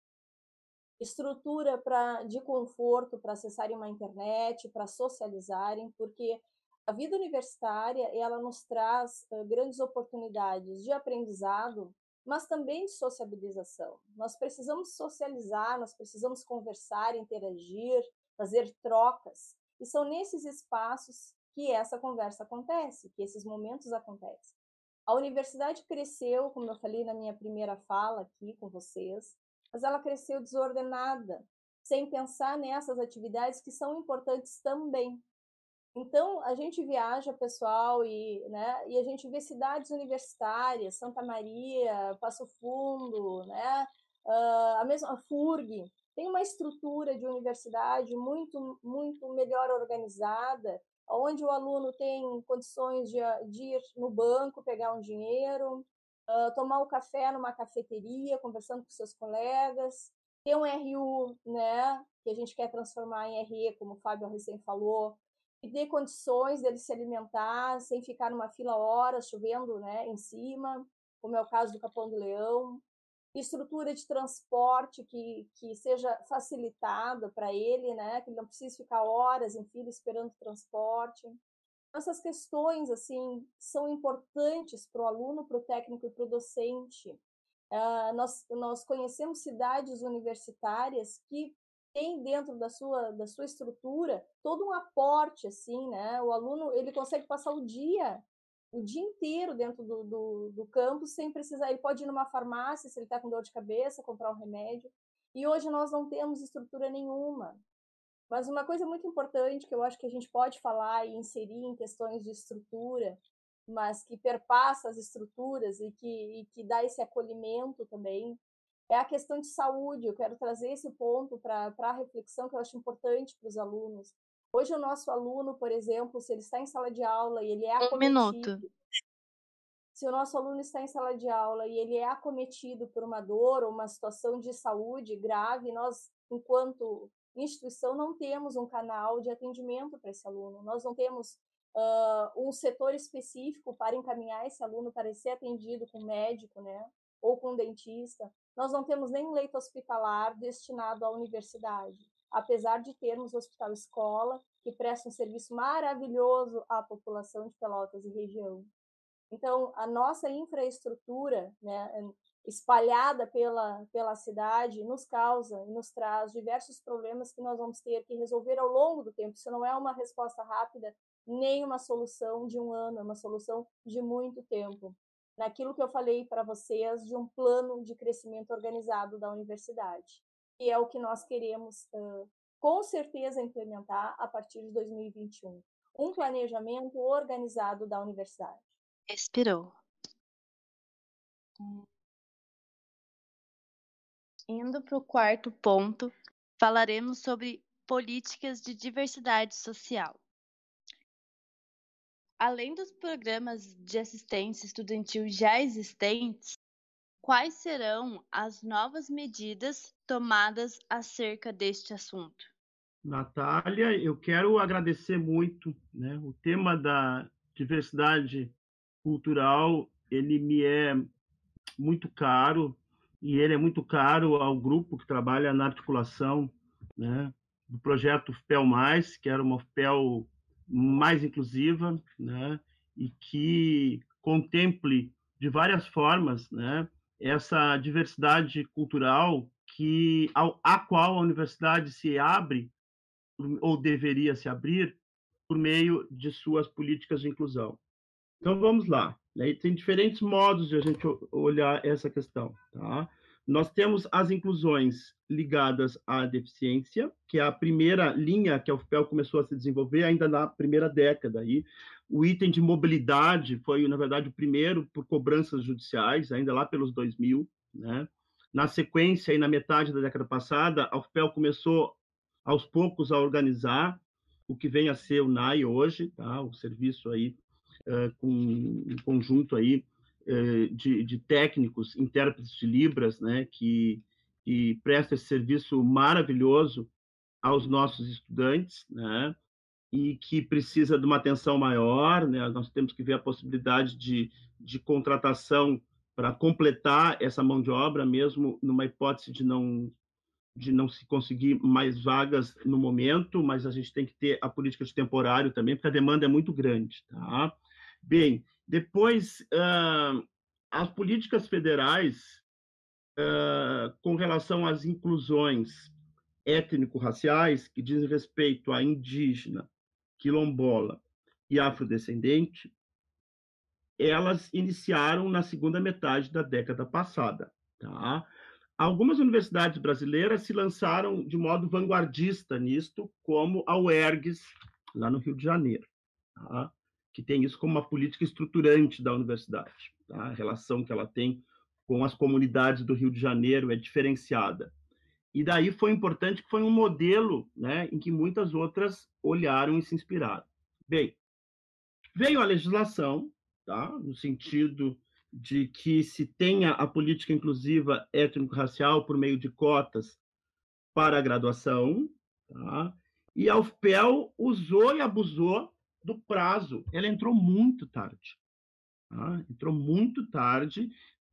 estrutura pra, de conforto para acessarem uma internet, para socializarem, porque a vida universitária ela nos traz uh, grandes oportunidades de aprendizado, mas também de sociabilização. Nós precisamos socializar, nós precisamos conversar, interagir, fazer trocas. E são nesses espaços que essa conversa acontece, que esses momentos acontecem. A universidade cresceu, como eu falei na minha primeira fala aqui com vocês, mas ela cresceu desordenada, sem pensar nessas atividades que são importantes também. Então, a gente viaja, pessoal, e, né, e a gente vê cidades universitárias, Santa Maria, Passo Fundo, né, uh, a mesma a FURG, tem uma estrutura de universidade muito, muito melhor organizada, onde o aluno tem condições de, de ir no banco, pegar um dinheiro, uh, tomar um café numa cafeteria, conversando com seus colegas, ter um RU, né, que a gente quer transformar em RE, como o Fábio recém falou, e dê condições dele se alimentar sem ficar numa fila horas, chovendo né, em cima, como é o caso do Capão do Leão. Estrutura de transporte que, que seja facilitada para ele, né, que ele não precise ficar horas em fila esperando transporte. Essas questões assim são importantes para o aluno, para o técnico e para o docente. Uh, nós, nós conhecemos cidades universitárias que tem dentro da sua, da sua estrutura todo um aporte, assim, né? O aluno, ele consegue passar o dia, o dia inteiro dentro do, do, do campus sem precisar, ele pode ir numa farmácia se ele está com dor de cabeça, comprar um remédio, e hoje nós não temos estrutura nenhuma. Mas uma coisa muito importante que eu acho que a gente pode falar e inserir em questões de estrutura, mas que perpassa as estruturas e que, e que dá esse acolhimento também, é a questão de saúde. Eu quero trazer esse ponto para a reflexão que eu acho importante para os alunos. Hoje, o nosso aluno, por exemplo, se ele está em sala de aula e ele é acometido... Um minuto. Se o nosso aluno está em sala de aula e ele é acometido por uma dor ou uma situação de saúde grave, nós, enquanto instituição, não temos um canal de atendimento para esse aluno. Nós não temos uh, um setor específico para encaminhar esse aluno para ser atendido com médico, né? Ou com dentista. Nós não temos nem leito hospitalar destinado à universidade, apesar de termos o Hospital Escola, que presta um serviço maravilhoso à população de Pelotas e região. Então, a nossa infraestrutura, né, espalhada pela, pela cidade, nos causa e nos traz diversos problemas que nós vamos ter que resolver ao longo do tempo. Isso não é uma resposta rápida, nem uma solução de um ano, é uma solução de muito tempo naquilo que eu falei para vocês de um plano de crescimento organizado da universidade, que é o que nós queremos uh, com certeza implementar a partir de 2021. Um planejamento organizado da universidade. Expirou. Indo para o quarto ponto, falaremos sobre políticas de diversidade social. Além dos programas de assistência estudantil já existentes, quais serão as novas medidas tomadas acerca deste assunto? Natália, eu quero agradecer muito, né? O tema da diversidade cultural, ele me é muito caro e ele é muito caro ao grupo que trabalha na articulação, né, do projeto FPEL+, que era uma FPEL mais inclusiva, né, e que contemple de várias formas, né, essa diversidade cultural que ao, a qual a universidade se abre ou deveria se abrir por meio de suas políticas de inclusão. Então vamos lá. Né? Tem diferentes modos de a gente olhar essa questão. Tá? Nós temos as inclusões ligadas à deficiência, que é a primeira linha que a UFPEL começou a se desenvolver ainda na primeira década. Aí. O item de mobilidade foi, na verdade, o primeiro por cobranças judiciais, ainda lá pelos 2000. Né? Na sequência, aí, na metade da década passada, a UFPEL começou, aos poucos, a organizar o que vem a ser o NAI hoje, tá? o serviço aí, uh, com um conjunto aí de, de, técnicos, intérpretes de Libras, né, que, que presta esse serviço maravilhoso aos nossos estudantes, né, e que precisa de uma atenção maior, né, nós temos que ver a possibilidade de, de contratação para completar essa mão de obra, mesmo numa hipótese de não de não se conseguir mais vagas no momento, mas a gente tem que ter a política de temporário também, porque a demanda é muito grande, tá? Bem, depois, uh, as políticas federais uh, com relação às inclusões étnico-raciais, que dizem respeito a indígena, quilombola e afrodescendente, elas iniciaram na segunda metade da década passada. Tá? algumas universidades brasileiras se lançaram de modo vanguardista nisto, como a UERGS, lá no Rio de Janeiro, tá? Que tem isso como uma política estruturante da universidade. Tá? A relação que ela tem com as comunidades do Rio de Janeiro é diferenciada. E daí foi importante que foi um modelo né, em que muitas outras olharam e se inspiraram. Bem, veio a legislação, tá? no sentido de que se tenha a política inclusiva étnico-racial por meio de cotas para a graduação, tá? e a UFPEL usou e abusou do prazo. Ela entrou muito tarde. Tá? Entrou muito tarde.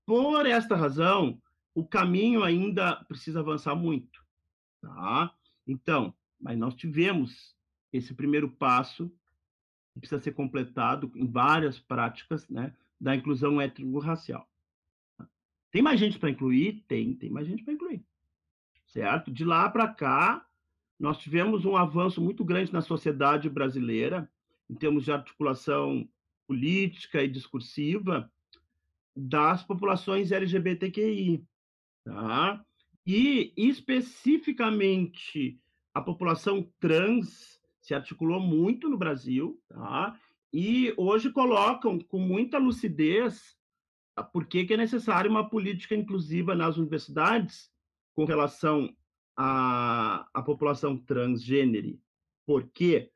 Por esta razão, o caminho ainda precisa avançar muito. Tá? Então, mas nós tivemos esse primeiro passo que precisa ser completado em várias práticas, né? da inclusão étnico-racial. Tem mais gente para incluir? Tem, tem mais gente para incluir. Certo? De lá para cá, nós tivemos um avanço muito grande na sociedade brasileira, em termos de articulação política e discursiva das populações LGBTQI. Tá? E, especificamente, a população trans se articulou muito no Brasil, tá? e hoje colocam com muita lucidez por que, que é necessária uma política inclusiva nas universidades com relação à, à população transgênero. Por quê?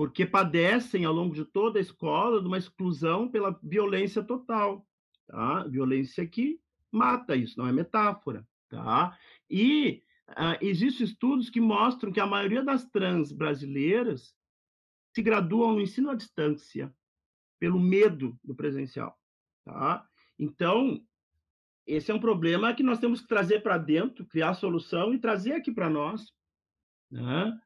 Porque padecem ao longo de toda a escola de uma exclusão pela violência total, tá? Violência que mata, isso não é metáfora, tá? E uh, existem estudos que mostram que a maioria das trans brasileiras se graduam no ensino à distância pelo medo do presencial, tá? Então, esse é um problema que nós temos que trazer para dentro, criar solução e trazer aqui para nós, né?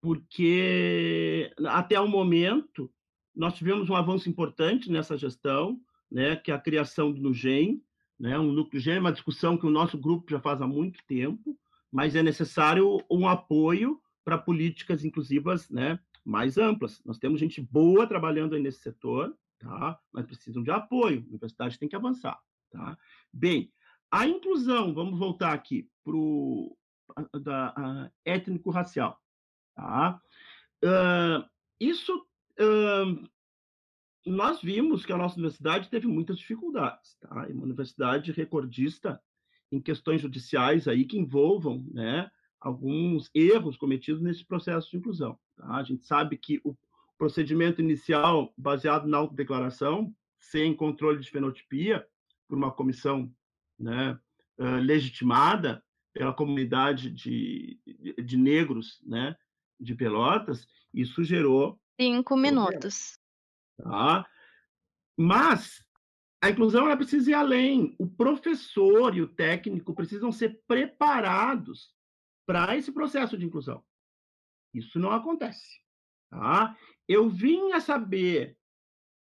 Porque até o momento nós tivemos um avanço importante nessa gestão, né, que é a criação do NUGEM, né, um núcleo GEM, uma discussão que o nosso grupo já faz há muito tempo, mas é necessário um apoio para políticas inclusivas, né, mais amplas. Nós temos gente boa trabalhando aí nesse setor, tá? mas precisam de apoio. A universidade tem que avançar. Tá? Bem, a inclusão, vamos voltar aqui para o étnico-racial. Tá? Uh, isso, uh, nós vimos que a nossa universidade teve muitas dificuldades. Tá? É uma universidade recordista em questões judiciais aí que envolvam né, alguns erros cometidos nesse processo de inclusão. Tá? A gente sabe que o procedimento inicial, baseado na autodeclaração, sem controle de fenotipia, por uma comissão né, legitimada pela comunidade de, de, de, negros né, de Pelotas, isso gerou. Cinco minutos. Tá? Mas a inclusão ela precisa ir além. O professor e o técnico precisam ser preparados para esse processo de inclusão. Isso não acontece. Tá? Eu vim a saber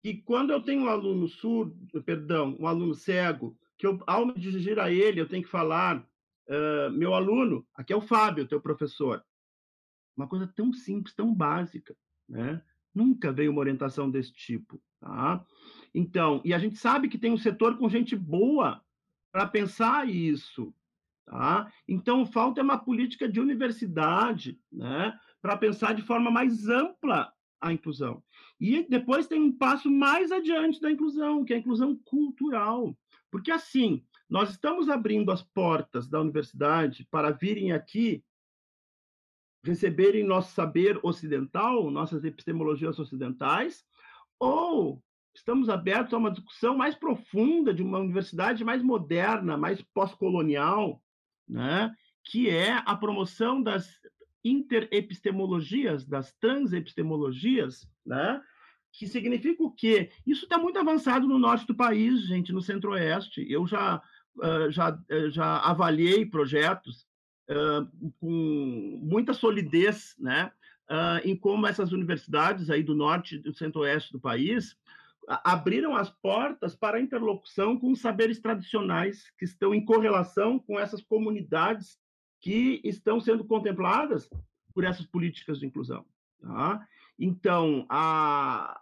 que quando eu tenho um aluno surdo, perdão, um aluno cego, que eu, ao me dirigir a ele, eu tenho que falar, uh, meu aluno, aqui é o Fábio, teu professor. Uma coisa tão simples, tão básica, né? Nunca veio uma orientação desse tipo, tá? Então, e a gente sabe que tem um setor com gente boa para pensar isso, Tá? Então, falta uma política de universidade né, para pensar de forma mais ampla a inclusão. E depois tem um passo mais adiante da inclusão, que é a inclusão cultural. Porque, assim, nós estamos abrindo as portas da universidade para virem aqui receberem nosso saber ocidental, nossas epistemologias ocidentais, ou estamos abertos a uma discussão mais profunda de uma universidade mais moderna, mais pós-colonial, né, que é a promoção das interepistemologias, das transepistemologias, né, que significa o quê? Isso está muito avançado no norte do país, gente, no centro-oeste. Eu já, uh, já, já avaliei projetos com muita solidez, né, uh, em como essas universidades aí do norte e do centro-oeste do país abriram as portas para a interlocução com saberes tradicionais que estão em correlação com essas comunidades que estão sendo contempladas por essas políticas de inclusão. Tá? Então, a,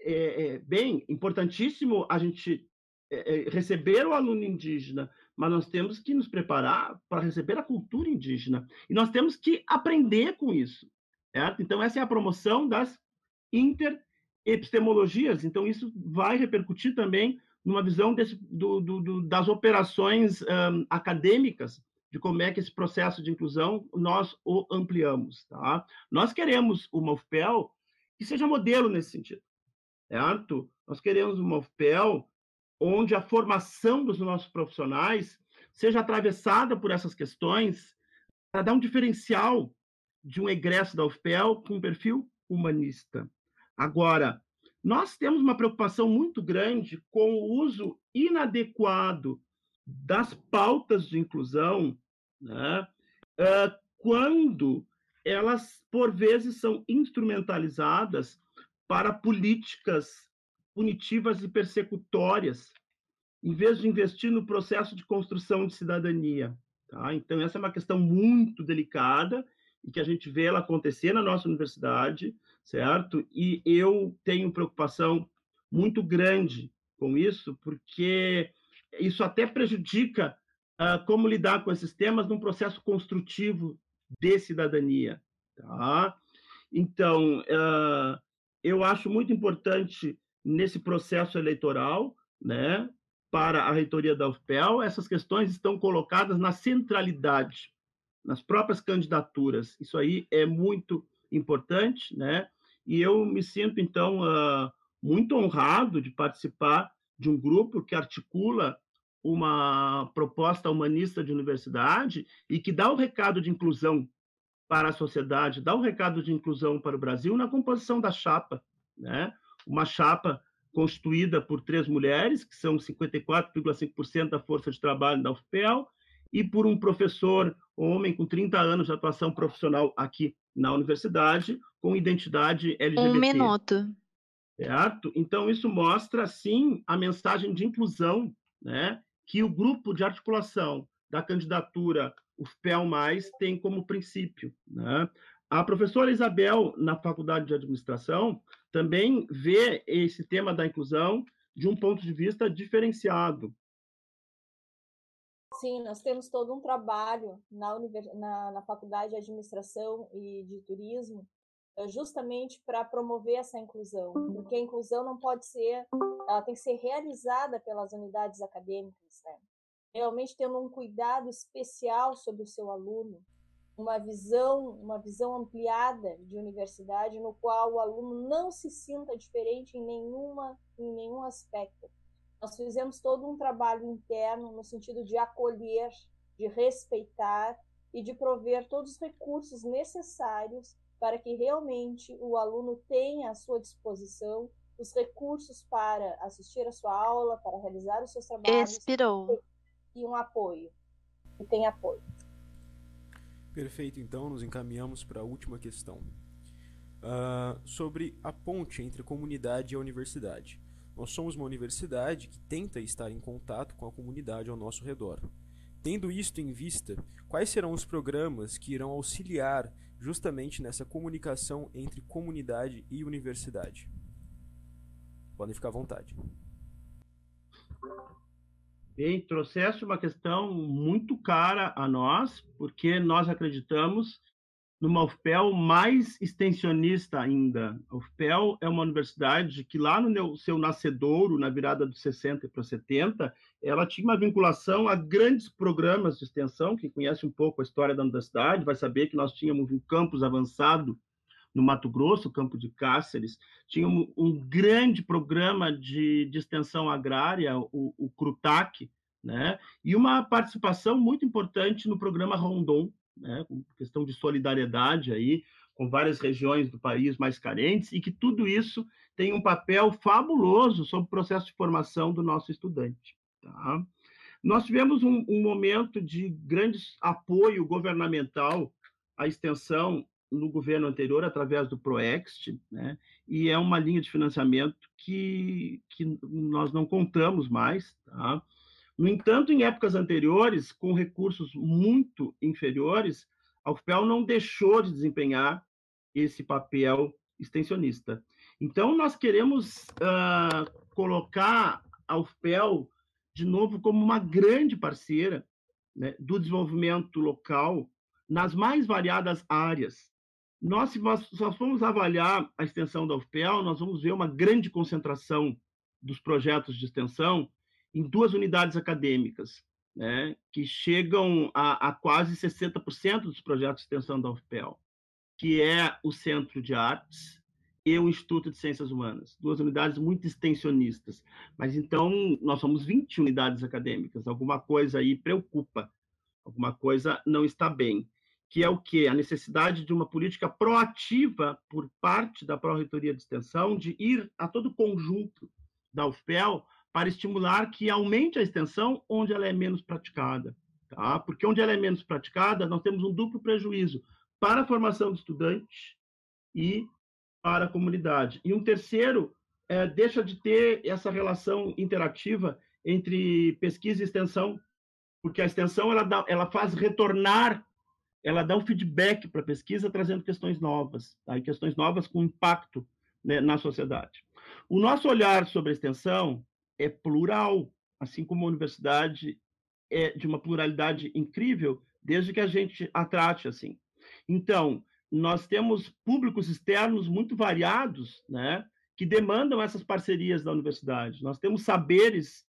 é, é bem importantíssimo a gente é, receber o aluno indígena, mas nós temos que nos preparar para receber a cultura indígena. E nós temos que aprender com isso. Certo? Então, essa é a promoção das interepistemologias. Então, isso vai repercutir também numa visão desse, do, do, do, das operações um, acadêmicas, de como é que esse processo de inclusão nós o ampliamos. Tá? Nós queremos uma UFPEL que seja modelo nesse sentido. Certo? Nós queremos uma UFPEL onde a formação dos nossos profissionais seja atravessada por essas questões para dar um diferencial de um egresso da UFPEL com um perfil humanista. Agora, nós temos uma preocupação muito grande com o uso inadequado das pautas de inclusão, né, quando elas, por vezes, são instrumentalizadas para políticas punitivas e persecutórias, em vez de investir no processo de construção de cidadania. Tá? Então, essa é uma questão muito delicada e que a gente vê ela acontecer na nossa universidade, certo? E eu tenho preocupação muito grande com isso, porque isso até prejudica uh, como lidar com esses temas num processo construtivo de cidadania, tá? Então, uh, eu acho muito importante nesse processo eleitoral, né, para a reitoria da UFPEL, essas questões estão colocadas na centralidade, nas próprias candidaturas. Isso aí é muito importante, né? E eu me sinto, então, uh, muito honrado de participar de um grupo que articula uma proposta humanista de universidade e que dá o recado de inclusão para a sociedade, dá o recado de inclusão para o Brasil na composição da chapa, né? Uma chapa constituída por três mulheres, que são 54,5% da força de trabalho da UFPEL, e por um professor homem com 30 anos de atuação profissional aqui na universidade, com identidade LGBT. Um minuto. Certo? Então, isso mostra, sim, a mensagem de inclusão né, que o grupo de articulação da candidatura UFPEL+, tem como princípio. Né? A professora Isabel, na Faculdade de Administração, também vê esse tema da inclusão de um ponto de vista diferenciado. Sim, nós temos todo um trabalho na, na, na Faculdade de Administração e de Turismo eh, justamente para promover essa inclusão, porque a inclusão não pode ser, ela tem que ser realizada pelas unidades acadêmicas, né? realmente tendo um cuidado especial sobre o seu aluno, uma visão, uma visão ampliada de universidade no qual o aluno não se sinta diferente em nenhuma em nenhum aspecto. Nós fizemos todo um trabalho interno no sentido de acolher, de respeitar e de prover todos os recursos necessários para que realmente o aluno tenha à sua disposição os recursos para assistir a sua aula, para realizar os seus trabalhos. Expirou. E um apoio. E tem apoio. Perfeito, então nos encaminhamos para a última questão. Uh, sobre a ponte entre a comunidade e a universidade. Nós somos uma universidade que tenta estar em contato com a comunidade ao nosso redor. Tendo isto em vista, quais serão os programas que irão auxiliar justamente nessa comunicação entre comunidade e universidade? Podem ficar à vontade. Bem, trouxeste uma questão muito cara a nós, porque nós acreditamos numa UFPEL mais extensionista ainda. A UFPEL é uma universidade que lá no seu nascedouro, na virada dos 60 para 70, ela tinha uma vinculação a grandes programas de extensão. Quem conhece um pouco a história da universidade vai saber que nós tínhamos um campus avançado no Mato Grosso, campo de Cáceres, tinha um, um grande programa de, de, extensão agrária, o, o CRUTAC, né? e uma participação muito importante no programa Rondon, né? com questão de solidariedade aí, com várias regiões do país mais carentes, e que tudo isso tem um papel fabuloso sobre o processo de formação do nosso estudante. Tá? Nós tivemos um, um momento de grande apoio governamental à extensão no governo anterior através do Proext, né? e é uma linha de financiamento que, que nós não contamos mais. Tá? No entanto, em épocas anteriores, com recursos muito inferiores, a UFPEL não deixou de desempenhar esse papel extensionista. Então, nós queremos uh, colocar a UFPEL de novo, como uma grande parceira né, do desenvolvimento local nas mais variadas áreas. Nós, se nós formos avaliar a extensão da UFPEL, nós vamos ver uma grande concentração dos projetos de extensão em duas unidades acadêmicas, né, que chegam a, a quase 60% dos projetos de extensão da UFPEL, que é o Centro de Artes e o Instituto de Ciências Humanas, duas unidades muito extensionistas. Mas então nós somos 20 unidades acadêmicas, alguma coisa aí preocupa, alguma coisa não está bem que é o quê? A necessidade de uma política proativa por parte da Pró-Reitoria de Extensão de ir a todo o conjunto da UFPEL para estimular que aumente a extensão onde ela é menos praticada. Tá? Porque onde ela é menos praticada, nós temos um duplo prejuízo para a formação do estudante e para a comunidade. E um terceiro, é, deixa de ter essa relação interativa entre pesquisa e extensão, porque a extensão ela, dá, ela faz retornar ela dá um feedback para a pesquisa, trazendo questões novas, tá? questões novas com impacto né, na sociedade. O nosso olhar sobre a extensão é plural, assim como a universidade é de uma pluralidade incrível, desde que a gente a trate assim. Então, nós temos públicos externos muito variados, né, que demandam essas parcerias da universidade. Nós temos saberes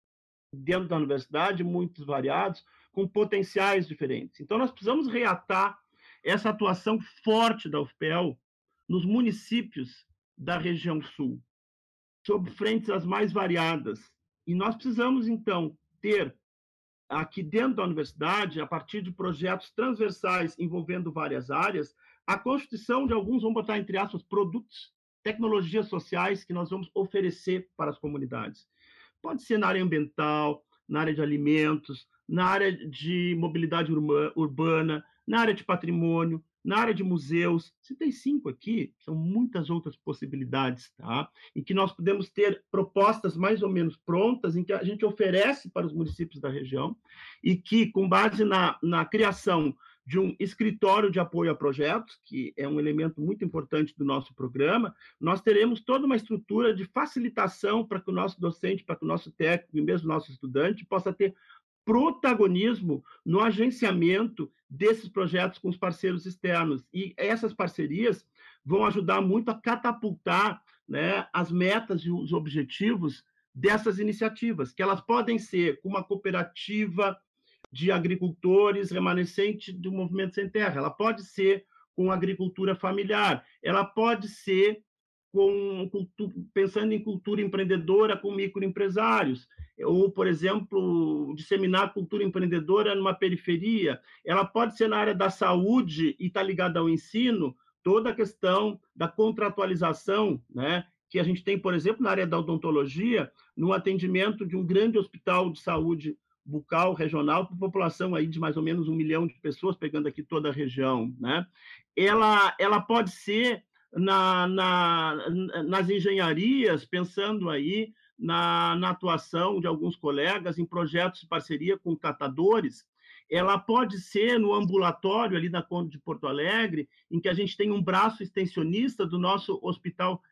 dentro da universidade muito variados, com potenciais diferentes. Então, nós precisamos reatar essa atuação forte da UFPEL nos municípios da região sul, sob frentes as mais variadas. E nós precisamos, então, ter aqui dentro da universidade, a partir de projetos transversais envolvendo várias áreas, a constituição de alguns, vamos botar entre aspas, produtos, tecnologias sociais que nós vamos oferecer para as comunidades. Pode ser na área ambiental, na área de alimentos, na área de mobilidade urbana, na área de patrimônio, na área de museus. Se tem cinco aqui, são muitas outras possibilidades, tá? Em que nós podemos ter propostas mais ou menos prontas, em que a gente oferece para os municípios da região, e que, com base na, na criação de um escritório de apoio a projetos, que é um elemento muito importante do nosso programa, nós teremos toda uma estrutura de facilitação para que o nosso docente, para que o nosso técnico e mesmo o nosso estudante possa ter protagonismo no agenciamento desses projetos com os parceiros externos. E essas parcerias vão ajudar muito a catapultar né, as metas e os objetivos dessas iniciativas, que elas podem ser uma cooperativa de agricultores remanescente do movimento sem terra, ela pode ser com agricultura familiar, ela pode ser com, pensando em cultura empreendedora com microempresários, ou, por exemplo, disseminar cultura empreendedora numa periferia. Ela pode ser na área da saúde e está ligada ao ensino, toda a questão da contratualização, né? que a gente tem, por exemplo, na área da odontologia, no atendimento de um grande hospital de saúde bucal regional para população aí de mais ou menos um milhão de pessoas, pegando aqui toda a região. Né? Ela, ela pode ser na, na, nas engenharias, pensando aí na, na, atuação de alguns colegas em projetos de parceria com catadores. Ela pode ser no ambulatório ali na Conde de Porto Alegre, em que a gente tem um braço extensionista do nosso hospital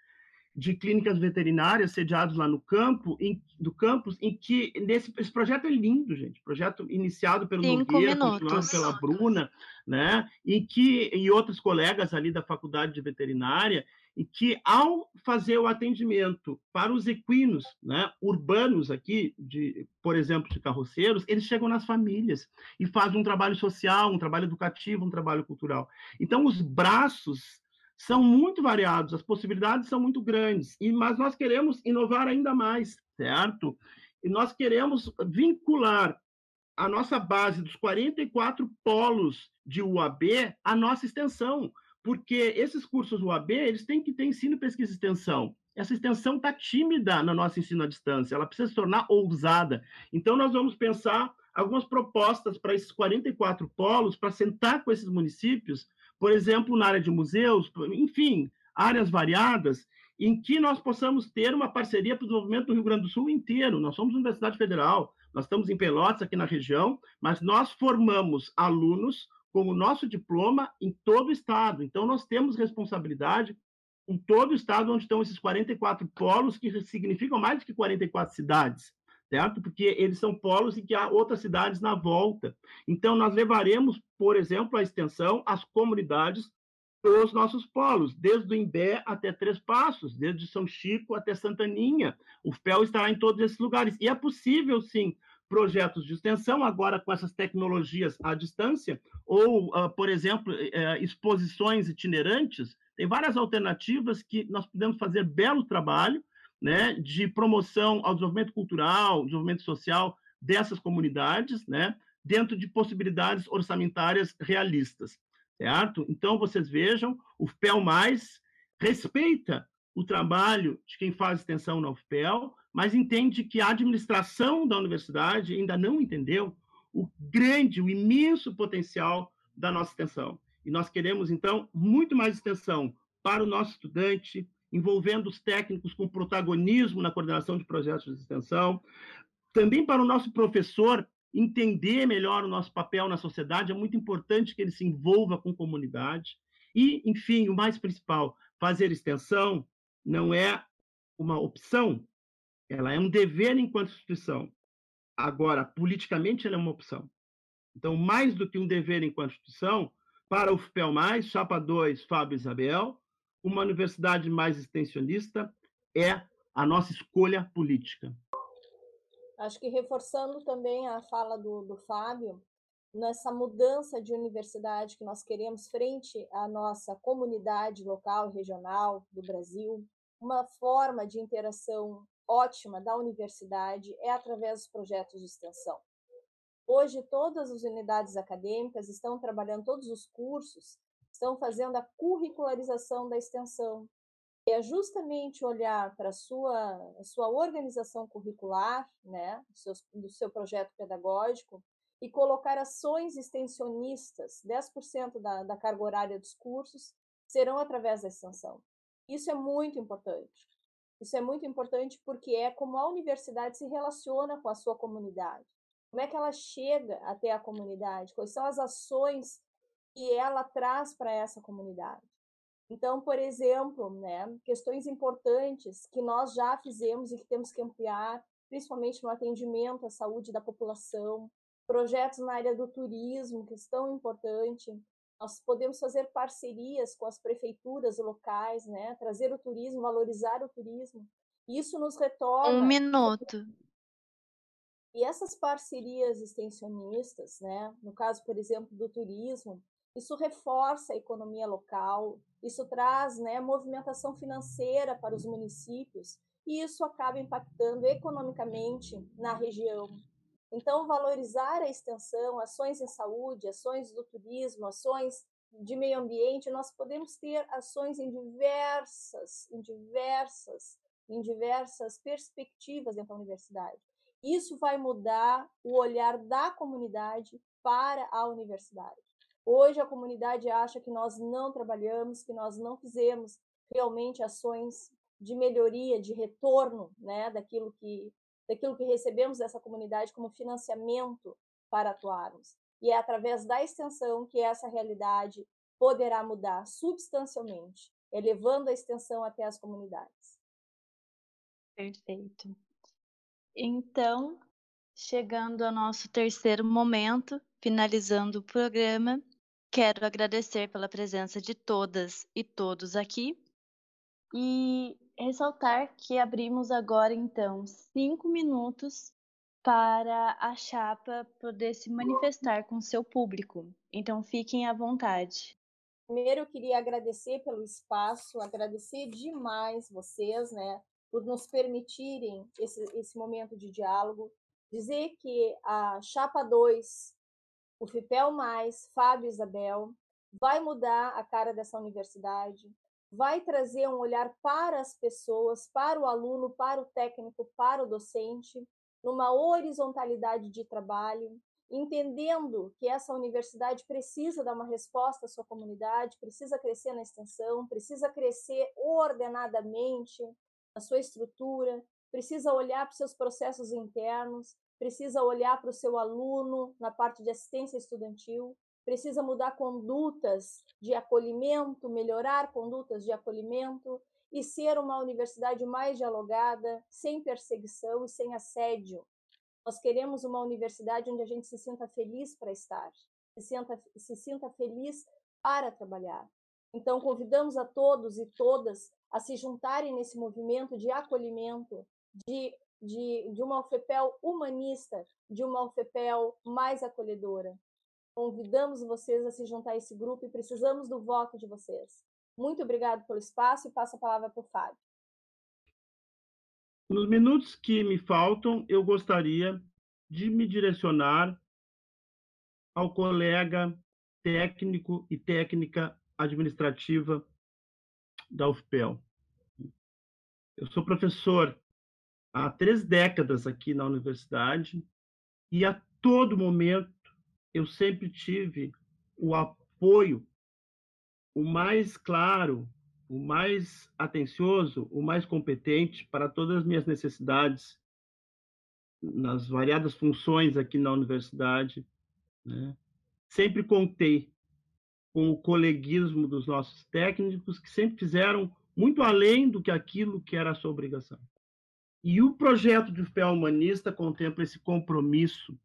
de clínicas veterinárias sediados lá no campo, em, do campus, em que nesse esse projeto é lindo, gente, projeto iniciado pelo Cinco Nogueira, minutos. continuado pela Bruna, né, em que e outros colegas ali da faculdade de veterinária, e que ao fazer o atendimento para os equinos, né, urbanos aqui, de, por exemplo, de carroceiros, eles chegam nas famílias e fazem um trabalho social, um trabalho educativo, um trabalho cultural. Então os braços são muito variados, as possibilidades são muito grandes, e, mas nós queremos inovar ainda mais, certo? E nós queremos vincular a nossa base dos 44 polos de UAB à nossa extensão, porque esses cursos UAB, eles têm que ter ensino, pesquisa e extensão. Essa extensão está tímida no nosso ensino à distância, ela precisa se tornar ousada. Então, nós vamos pensar algumas propostas para esses 44 polos, para sentar com esses municípios por exemplo, na área de museus, enfim, áreas variadas, em que nós possamos ter uma parceria para o desenvolvimento do Rio Grande do Sul inteiro. Nós somos Universidade Federal, nós estamos em Pelotas, aqui na região, mas nós formamos alunos com o nosso diploma em todo o estado. Então, nós temos responsabilidade em todo o estado onde estão esses 44 polos, que significam mais do que 44 cidades, certo? Porque eles são polos e que há outras cidades na volta. Então, nós levaremos, por exemplo, a extensão às comunidades dos nossos polos, desde o Imbé até Três Passos, desde São Chico até Santaninha. O FPEL estará em todos esses lugares. E é possível, sim, projetos de extensão, agora com essas tecnologias à distância, ou, uh, por exemplo, uh, exposições itinerantes, tem várias alternativas que nós podemos fazer belo trabalho né, de promoção ao desenvolvimento cultural, desenvolvimento social dessas comunidades, né, dentro de possibilidades orçamentárias realistas, certo? Então, vocês vejam, o FPEL+, respeita o trabalho de quem faz extensão na UFPEL, mas entende que a administração da universidade ainda não entendeu o grande, o imenso potencial da nossa extensão. E nós queremos, então, muito mais extensão para o nosso estudante, envolvendo os técnicos com protagonismo na coordenação de projetos de extensão, também para o nosso professor entender melhor o nosso papel na sociedade, é muito importante que ele se envolva com comunidade. E, enfim, o mais principal, fazer extensão não é uma opção, ela é um dever enquanto instituição. Agora, politicamente, ela é uma opção. Então, mais do que um dever enquanto instituição, para o FPEL+, Chapa 2, Fábio Isabel, uma universidade mais extensionista é a nossa escolha política. Acho que reforçando também a fala do, do Fábio, nessa mudança de universidade que nós queremos frente à nossa comunidade local regional do Brasil, uma forma de interação ótima da universidade é através dos projetos de extensão. Hoje, todas as unidades acadêmicas estão trabalhando, todos os cursos estão fazendo a curricularização da extensão. É justamente olhar para a sua, a sua organização curricular, né, do, seu, do seu projeto pedagógico, e colocar ações extensionistas, 10% da, da carga horária dos cursos serão através da extensão. Isso é muito importante. Isso é muito importante porque é como a universidade se relaciona com a sua comunidade. Como é que ela chega até a comunidade? Quais são as ações que ela traz para essa comunidade? Então, por exemplo, né, questões importantes que nós já fizemos e que temos que ampliar, principalmente no atendimento à saúde da população, projetos na área do turismo, que é tão importante. Nós podemos fazer parcerias com as prefeituras locais, né, trazer o turismo, valorizar o turismo. Isso nos retorna. Um minuto. E essas parcerias extensionistas, né, no caso, por exemplo, do turismo, isso reforça a economia local, isso traz né, movimentação financeira para os municípios e isso acaba impactando economicamente na região. Então, valorizar a extensão, ações em saúde, ações do turismo, ações de meio ambiente, nós podemos ter ações em diversas, em diversas, em diversas perspectivas dentro da universidade. Isso vai mudar o olhar da comunidade para a universidade. Hoje a comunidade acha que nós não trabalhamos, que nós não fizemos realmente ações de melhoria, de retorno, né, daquilo que daquilo que recebemos dessa comunidade como financiamento para atuarmos. E é através da extensão que essa realidade poderá mudar substancialmente, elevando a extensão até as comunidades. Perfeito. Então, chegando ao nosso terceiro momento, finalizando o programa, quero agradecer pela presença de todas e todos aqui e ressaltar que abrimos agora, então, cinco minutos para a chapa poder se manifestar com seu público. Então, fiquem à vontade. Primeiro, eu queria agradecer pelo espaço, agradecer demais vocês, né, por nos permitirem esse, esse momento de diálogo, dizer que a Chapa 2, o FIPEL+, Fábio Isabel, vai mudar a cara dessa universidade, vai trazer um olhar para as pessoas, para o aluno, para o técnico, para o docente, numa horizontalidade de trabalho, entendendo que essa universidade precisa dar uma resposta à sua comunidade, precisa crescer na extensão, precisa crescer ordenadamente, a sua estrutura, precisa olhar para os seus processos internos, precisa olhar para o seu aluno na parte de assistência estudantil, precisa mudar condutas de acolhimento, melhorar condutas de acolhimento e ser uma universidade mais dialogada, sem perseguição e sem assédio Nós queremos uma universidade onde a gente se sinta feliz para estar, se sinta, se sinta feliz para trabalhar. Então, convidamos a todos e todas a se juntarem nesse movimento de acolhimento, de, de, de uma UFPEL humanista, de uma UFPEL mais acolhedora. Convidamos vocês a se juntar a esse grupo e precisamos do voto de vocês. Muito obrigado pelo espaço e passo a palavra para o Fábio. Nos minutos que me faltam, eu gostaria de me direcionar ao colega técnico e técnica administrativa da UFPEL. Eu sou professor há três décadas aqui na universidade e a todo momento eu sempre tive o apoio, o mais claro, o mais atencioso, o mais competente para todas as minhas necessidades nas variadas funções aqui na universidade. Né? Sempre contei com o coleguismo dos nossos técnicos, que sempre fizeram muito além do que aquilo que era a sua obrigação. E o projeto de fé humanista contempla esse compromisso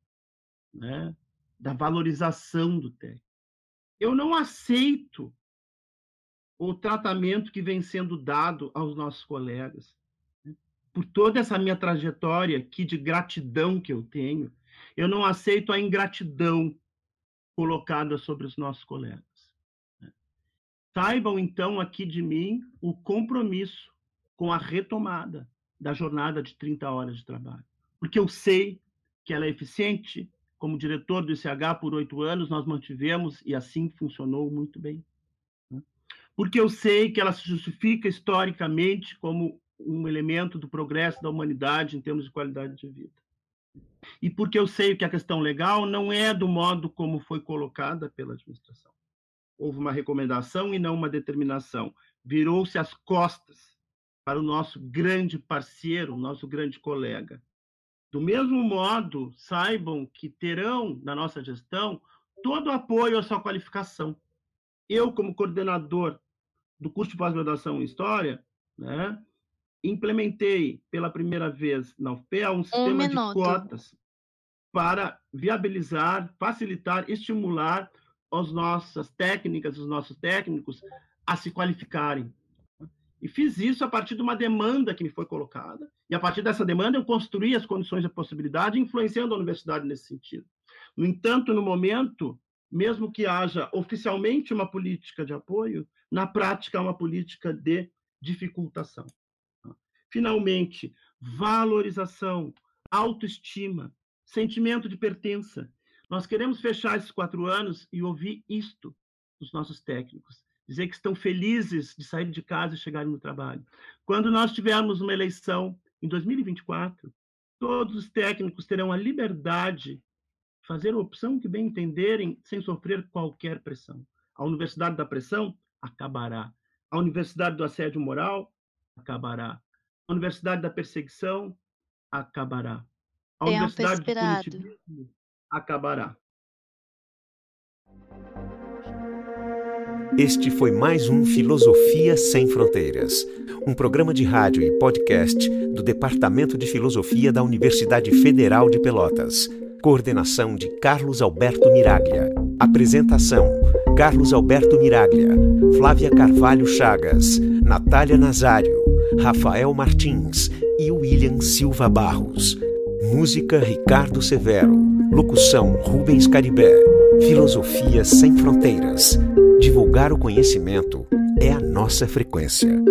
né, da valorização do técnico. Eu não aceito o tratamento que vem sendo dado aos nossos colegas. Né, por toda essa minha trajetória aqui de gratidão que eu tenho, eu não aceito a ingratidão colocada sobre os nossos colegas. Saibam, então, aqui de mim o compromisso com a retomada da jornada de 30 horas de trabalho. Porque eu sei que ela é eficiente. Como diretor do ICH por oito anos, nós mantivemos e assim funcionou muito bem. Né? Porque eu sei que ela se justifica historicamente como um elemento do progresso da humanidade em termos de qualidade de vida. E porque eu sei que a questão legal não é do modo como foi colocada pela administração houve uma recomendação e não uma determinação. Virou-se as costas para o nosso grande parceiro, nosso grande colega. Do mesmo modo, saibam que terão na nossa gestão todo o apoio à sua qualificação. Eu, como coordenador do curso de pós-graduação em História, né, implementei pela primeira vez na UFPEA um sistema um de cotas para viabilizar, facilitar, estimular as nossas técnicas, os nossos técnicos a se qualificarem. E fiz isso a partir de uma demanda que me foi colocada, e a partir dessa demanda eu construí as condições de possibilidade, influenciando a universidade nesse sentido. No entanto, no momento, mesmo que haja oficialmente uma política de apoio, na prática é uma política de dificultação. Finalmente, valorização, autoestima, sentimento de pertença, nós queremos fechar esses quatro anos e ouvir isto dos nossos técnicos, dizer que estão felizes de sair de casa e chegarem no trabalho. Quando nós tivermos uma eleição em 2024, todos os técnicos terão a liberdade de fazer a opção que bem entenderem, sem sofrer qualquer pressão. A Universidade da Pressão acabará. A Universidade do Assédio Moral acabará. A Universidade da Perseguição acabará. A Tempo Universidade expirado. do Punitivismo acabará. Este foi mais um Filosofia Sem Fronteiras, um programa de rádio e podcast do Departamento de Filosofia da Universidade Federal de Pelotas. Coordenação de Carlos Alberto Miraglia. Apresentação: Carlos Alberto Miraglia, Flávia Carvalho Chagas, Natália Nazário, Rafael Martins e William Silva Barros. Música Ricardo Severo. Locução Rubens Caribé. Filosofia sem fronteiras. Divulgar o conhecimento é a nossa frequência.